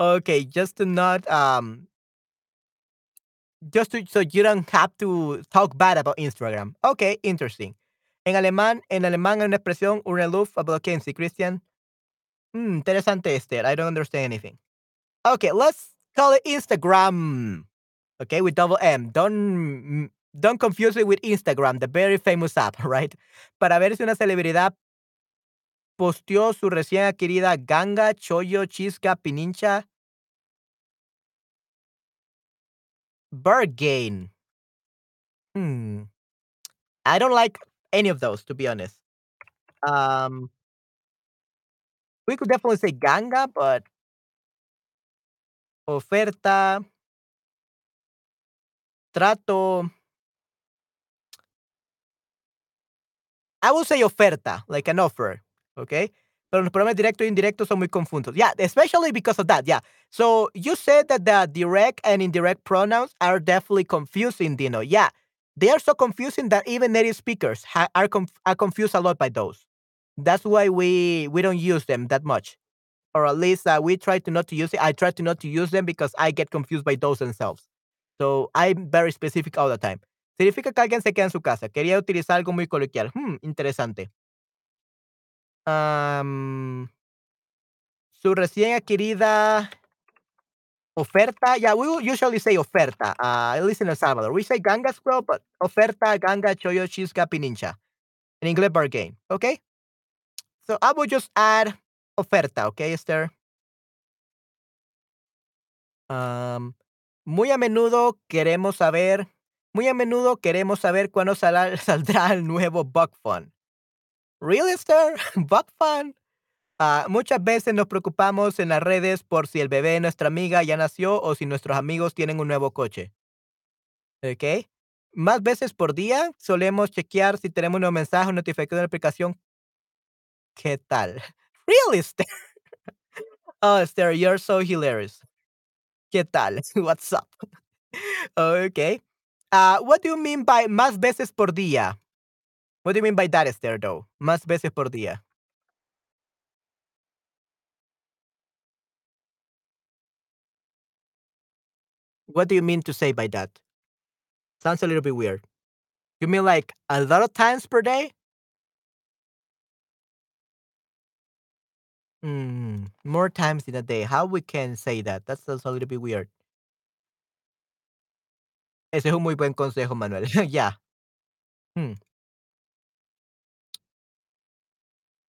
Okay, just to not um just to so you don't have to talk bad about Instagram. Okay, interesting. En alemán, en alemán hay una expresión unreluf about Kenzie, Christian. Hmm, interesante, Esther. I don't understand anything. Okay, let's call it Instagram. Okay, with double M. Don't don't confuse it with Instagram, the very famous app, (laughs) right? Para ver si una celebridad posteó su recién adquirida ganga, chollo, chisca, pinincha. Bargain. Hmm. I don't like any of those, to be honest. Um, we could definitely say ganga, but oferta, trato. I will say oferta, like an offer, okay? Pero los pronombres directos e indirectos son muy confusos. Yeah, especially because of that. Yeah. So you said that the direct and indirect pronouns are definitely confusing, Dino. Yeah. They are so confusing that even native speakers ha- are, conf- are confused a lot by those. That's why we we don't use them that much, or at least uh, we try to not to use it. I try to not to use them because I get confused by those themselves. So I'm very specific all the time. Significa que alguien se queda en su casa. Quería utilizar algo muy coloquial. Hmm, interesante. Am, su recién adquirida oferta. Yeah, we usually say oferta. Uh, at least in El Salvador. We say ganga well, but oferta, ganga, choyo, chisca, pinincha. In English, bargain. Okay? So I will just add oferta, okay, Esther? Um, muy a menudo queremos saber, muy a menudo queremos saber cuándo (laughs) saldrá el nuevo Bug Fun. Really, Esther? (laughs) Bug Fun? Ah, muchas veces nos preocupamos en las redes por si el bebé de nuestra amiga ya nació o si nuestros amigos tienen un nuevo coche. ¿Ok? Más veces por día solemos chequear si tenemos un mensaje o notificación de la aplicación. ¿Qué tal? (laughs) Really, Esther? (laughs) Oh, Esther, you're so hilarious. ¿Qué tal? (laughs) What's up? Okay. Uh, what do you mean by más veces por día? What do you mean by that, Esther, though? Más veces por día. What do you mean to say by that? Sounds a little bit weird. You mean like a lot of times per day? Hmm, more times in a day. How we can say that? That sounds a little bit weird. Ese es un muy buen consejo, Manuel. (laughs) Ya. Mm.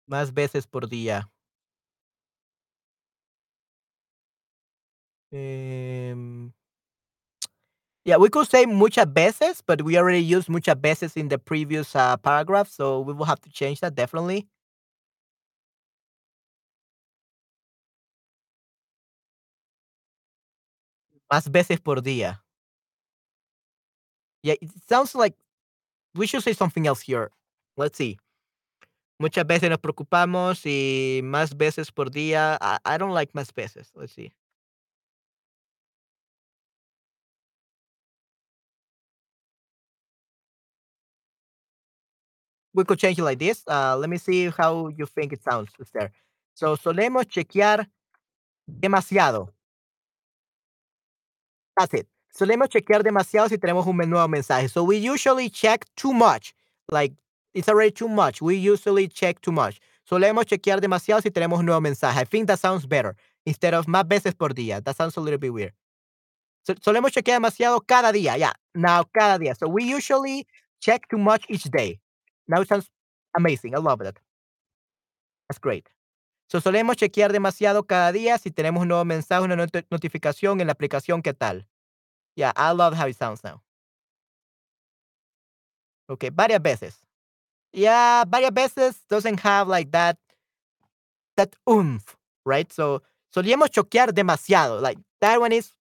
Más veces por día. Em Yeah, we could say muchas veces, but we already used muchas veces in the previous, uh, paragraph, so we will have to change that definitely. Más veces por día. Yeah, it sounds like we should say something else here. Let's see. Muchas veces nos preocupamos y más veces por día. I I don't like más veces. Let's see. We could change it like this. Uh, let me see how you think it sounds there. So, solemos chequear demasiado. That's it. Solemos chequear demasiado si tenemos un nuevo mensaje. So we usually check too much. Like it's already too much. We usually check too much. Solemos chequear demasiado si tenemos un nuevo mensaje. I think that sounds better instead of más veces por día. That sounds a little bit weird. So, solemos chequear demasiado cada día. Yeah. Now cada día. So we usually check too much each day. Now it sounds amazing. I love it. That's great. So solemos chequear demasiado cada día si tenemos un nuevo mensaje, una not notificación en la aplicación, ¿qué tal? Yeah, I love how it sounds now. Okay, varias veces. Yeah, varias veces doesn't have like that that oomph, right? So solíamos choquear demasiado. Like that one is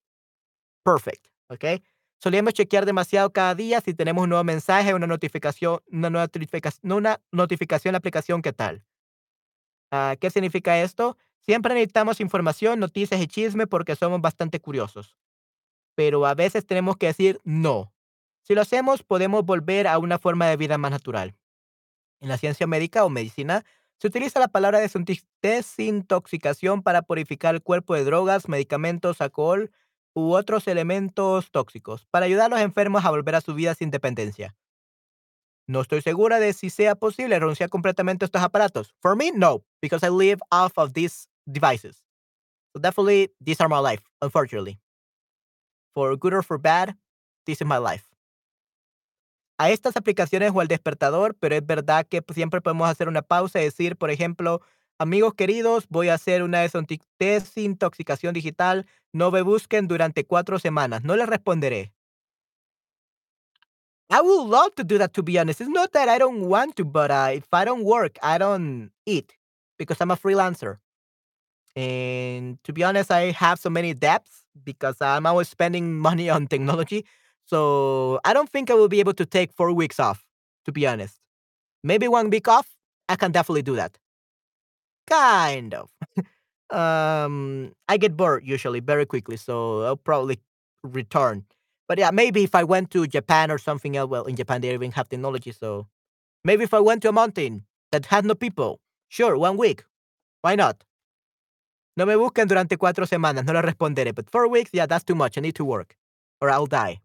perfect, okay? Solíamos chequear demasiado cada día si tenemos un nuevo mensaje, una notificación, una notificación, una la aplicación, ¿qué tal? Ah, ¿qué significa esto? Siempre necesitamos información, noticias y chisme porque somos bastante curiosos. Pero a veces tenemos que decir no. Si lo hacemos, podemos volver a una forma de vida más natural. En la ciencia médica o medicina, se utiliza la palabra desintoxicación para purificar el cuerpo de drogas, medicamentos, alcohol u otros elementos tóxicos, para ayudar a los enfermos a volver a su vida sin dependencia. No estoy segura de si sea posible renunciar completamente a estos aparatos. For me, no, because I live off of these devices. So definitely, these are my life, unfortunately. For good or for bad, this is my life. A estas aplicaciones o al despertador, pero es verdad que siempre podemos hacer una pausa y decir, por ejemplo, amigos queridos, voy a hacer una desintoxicación digital, no me busquen durante cuatro semanas, no les responderé. I would love to do that, to be honest. It's not that I don't want to, but uh, if I don't work, I don't eat because I'm a freelancer. And to be honest, I have so many debts because I'm always spending (laughs) money on technology. So I don't think I will be able to take four weeks off, to be honest. Maybe one week off, I can definitely do that. Kind of. (laughs) um, I get bored usually very quickly, so I'll probably return. But yeah, maybe if I went to Japan or something else, well, in Japan they even have technology, so maybe if I went to a mountain that had no people, sure, one week, why not? No me busquen durante cuatro semanas, no le responderé. But four weeks, yeah, that's too much. I need to work or I'll die.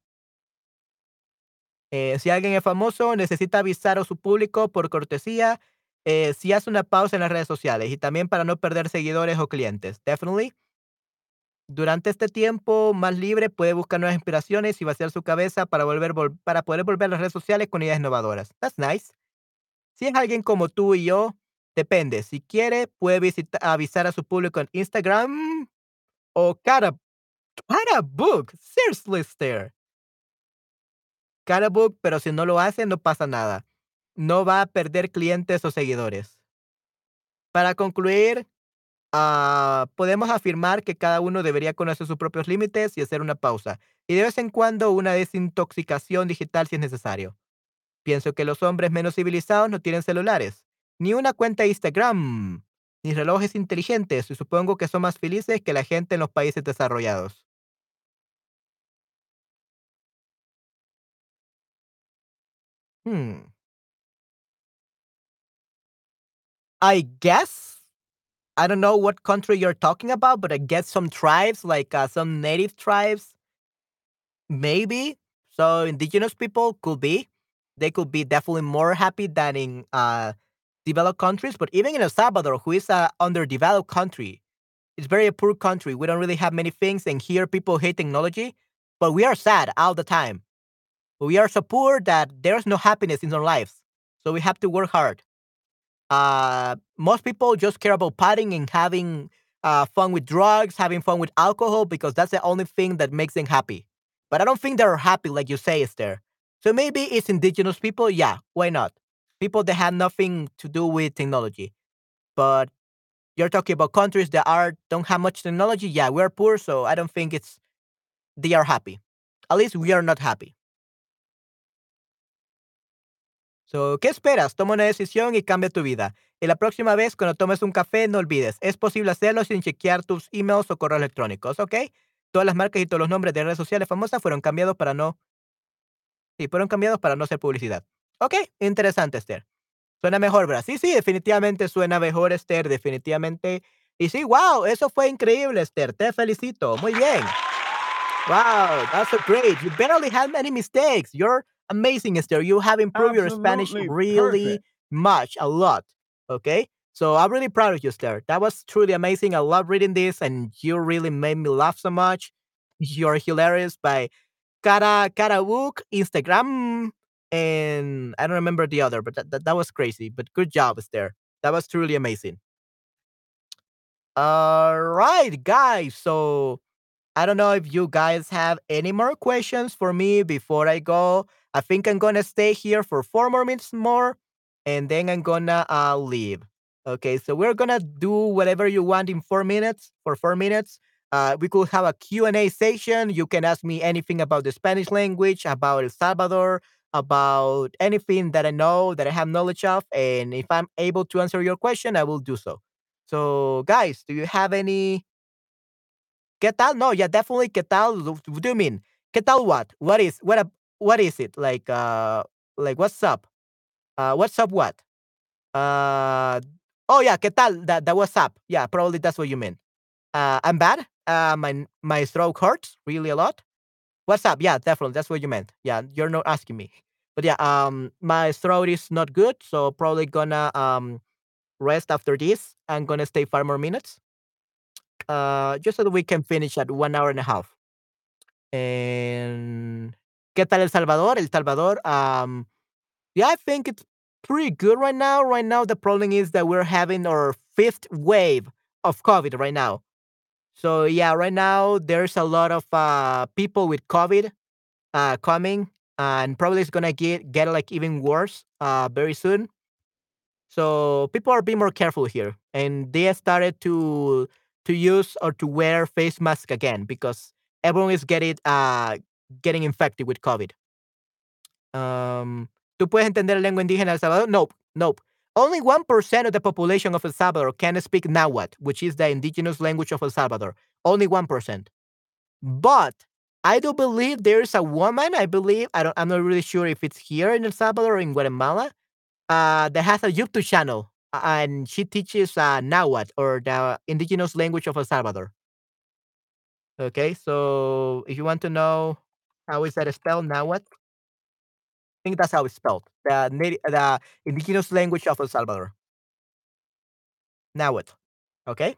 Eh, si alguien es famoso, necesita avisar a su público por cortesía eh, si hace una pausa en las redes sociales y también para no perder seguidores o clientes. Definitely. Durante este tiempo más libre puede buscar nuevas inspiraciones y vaciar su cabeza para, volver, vol para poder volver a las redes sociales con ideas innovadoras. That's nice. Si es alguien como tú y yo, depende. Si quiere, puede visitar, avisar a su público en Instagram o cara, cara book. Seriously, stare. Cara book, pero si no lo hace, no pasa nada. No va a perder clientes o seguidores. Para concluir, Ah, podemos afirmar que cada uno debería conocer sus propios límites y hacer una pausa, y de vez en cuando una desintoxicación digital si es necesario. Pienso que los hombres menos civilizados no tienen celulares, ni una cuenta de Instagram, ni relojes inteligentes, y supongo que son más felices que la gente en los países desarrollados. Hmm. I guess I don't know what country you're talking about, but I guess some tribes, like uh, some native tribes, maybe. So indigenous people could be. They could be definitely more happy than in uh, developed countries. But even in El Salvador, who is a underdeveloped country, it's very poor country. We don't really have many things, and here people hate technology, but we are sad all the time. We are so poor that there's no happiness in our lives. So we have to work hard. Uh, most people just care about partying and having uh, fun with drugs, having fun with alcohol, because that's the only thing that makes them happy. But I don't think they're happy, like you say, Esther. So maybe it's indigenous people. Yeah, why not? People that have nothing to do with technology. But you're talking about countries that are don't have much technology. Yeah, we're poor, so I don't think it's they are happy. At least we are not happy. So, ¿qué esperas? Toma una decisión y cambia tu vida. Y la próxima vez, cuando tomes un café, no olvides, es posible hacerlo sin chequear tus emails o correos electrónicos, ¿ok? Todas las marcas y todos los nombres de redes sociales famosas fueron cambiados para no. Sí, fueron cambiados para no hacer publicidad. Ok, interesante, Esther. Suena mejor, ¿verdad? Sí, sí, definitivamente suena mejor, Esther, definitivamente. Y sí, wow, eso fue increíble, Esther. Te felicito. Muy bien. Wow, that's so great. You barely had many mistakes. You're amazing, Esther. You have improved your Spanish really perfect. much, a lot. Okay. So I'm really proud of you, Esther. That was truly amazing. I love reading this, and you really made me laugh so much. You're hilarious by Cara Karawook, Instagram, and I don't remember the other, but that, that, that was crazy. But good job, Esther. That was truly amazing. All right, guys. So I don't know if you guys have any more questions for me before I go. I think I'm gonna stay here for four more minutes more, and then I'm gonna uh, leave. Okay, so we're gonna do whatever you want in four minutes. For four minutes, uh, we could have a Q and A session. You can ask me anything about the Spanish language, about El Salvador, about anything that I know that I have knowledge of, and if I'm able to answer your question, I will do so. So, guys, do you have any ¿Qué tal? No, yeah, definitely. ¿Qué tal? What do you mean? ¿Qué tal? What? What is? What? What is it? Like, uh, like what's up? Uh, what's up? What? Uh, oh yeah. ¿Qué tal? That that what's up? Yeah, probably that's what you mean. Uh, I'm bad. Uh, my my throat hurts really a lot. What's up? Yeah, definitely. That's what you meant. Yeah, you're not asking me. But yeah, um, my throat is not good, so probably gonna um rest after this. I'm gonna stay five more minutes. Uh, just so that we can finish at one hour and a half. And ¿qué tal El Salvador? El Salvador, um, yeah, I think it's pretty good right now. Right now, the problem is that we're having our fifth wave of COVID right now. So yeah, right now there's a lot of uh, people with COVID uh, coming, and probably it's gonna get get like even worse uh, very soon. So people are being more careful here, and they started to to use or to wear face mask again because everyone is getting uh getting infected with COVID. Um, ¿Tú puedes entender la lengua indígena Salvador? Nope, nope. Only 1% of the population of El Salvador can speak Nahuatl, which is the indigenous language of El Salvador. Only 1%. But I do believe there's a woman, I believe, I don't, I'm not really sure if it's here in El Salvador or in Guatemala, uh, that has a YouTube channel and she teaches uh, Nahuatl or the indigenous language of El Salvador. Okay, so if you want to know how is that spelled, Nahuatl, I think that's how it's spelled. The native, the indigenous language of El Salvador. Nahuatl. Okay.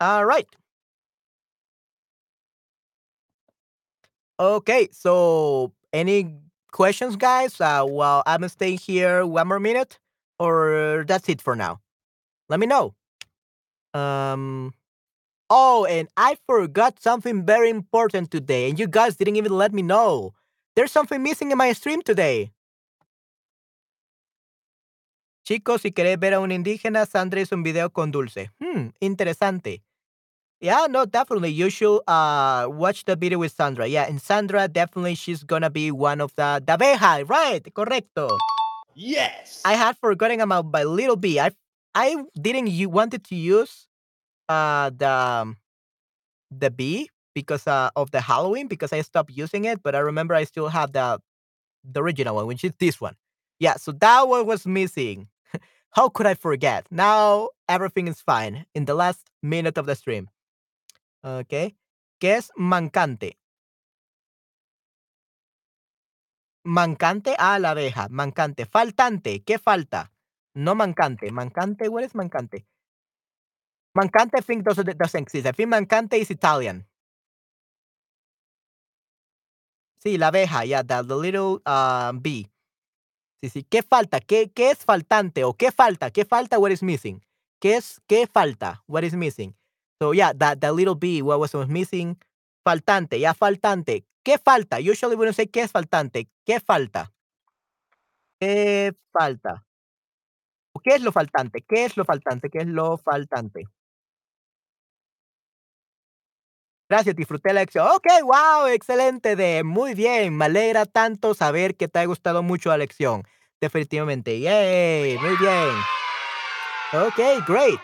All right. Okay. So, any questions, guys? Uh, while I'm staying here one more minute, or that's it for now. Let me know. Um. Oh, and I forgot something very important today, and you guys didn't even let me know. There's something missing in my stream today. Chicos, si querés ver a un indígena, Sandra hizo un video con Dulce. Hmm, interesante. Yeah, no, definitely. You should uh watch the video with Sandra. Yeah, and Sandra definitely she's gonna be one of the the abeja, right? Correcto. Yes. I had forgotten about my little bee. I I didn't you wanted to use uh the the bee because uh, of the Halloween because I stopped using it, but I remember I still have the the original one, which is this one. Yeah, so that one was missing. (laughs) How could I forget? Now everything is fine in the last minute of the stream. Okay. ¿Qué es mancante? Mancante a la abeja. Mancante. Faltante. ¿Qué falta? No mancante. Mancante. What is mancante? Mancante, think doesn't, exist. I think mancante is Italian. Sí, la abeja, yeah, the, little uh, bee. Sí, sí. ¿Qué falta? ¿Qué, ¿Qué es faltante? ¿O qué falta? ¿Qué falta? What is missing? ¿Qué es? ¿Qué falta? What is missing? So yeah, that, that little bee, what was missing? Faltante, yeah, faltante. ¿Qué falta? Usually we don't say qué es faltante. ¿Qué falta? ¿Qué falta? ¿O qué es lo faltante? ¿Qué es lo faltante? ¿Qué es lo faltante? Gracias, disfruté la lección. Ok, wow, excelente, de muy bien. Me alegra tanto saber que te ha gustado mucho la lección. Definitivamente. Yay, muy bien. Okay, great.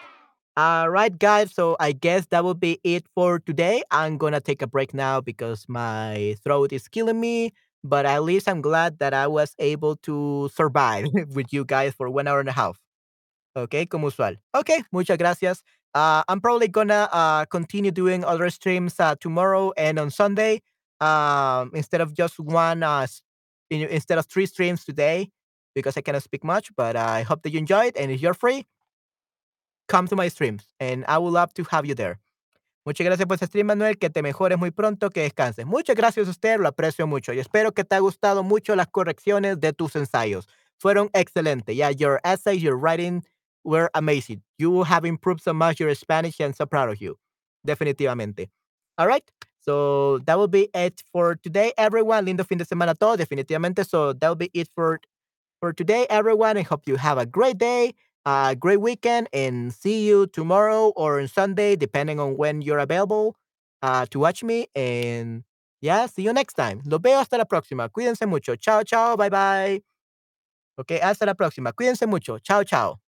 All right, guys. So I guess that will be it for today. I'm gonna take a break now because my throat is killing me. But at least I'm glad that I was able to survive (laughs) with you guys for one hour and a half. Okay, como usual. Okay, muchas gracias. Uh, I'm probably gonna uh, continue doing other streams uh, tomorrow and on Sunday um, instead of just one, uh, instead of three streams today because I cannot speak much. But I hope that you enjoyed. And if you're free, come to my streams and I would love to have you there. Muchas gracias por este stream, Manuel. Que te mejores muy pronto, que descanses. Muchas gracias a usted, lo aprecio mucho. Y espero que te haya gustado mucho las correcciones de tus ensayos. Fueron excelentes. Yeah, your essays, your writing were amazing. You have improved so much your Spanish and so proud of you. Definitivamente. All right. So that will be it for today, everyone. Lindo fin de semana todo, definitivamente. So that will be it for for today, everyone. I hope you have a great day, a great weekend, and see you tomorrow or on Sunday, depending on when you're available uh, to watch me. And yeah, see you next time. Los veo hasta la próxima. Cuídense mucho. Chao, chao. Bye, bye. Ok, hasta la próxima. Cuídense mucho. Chao, chao.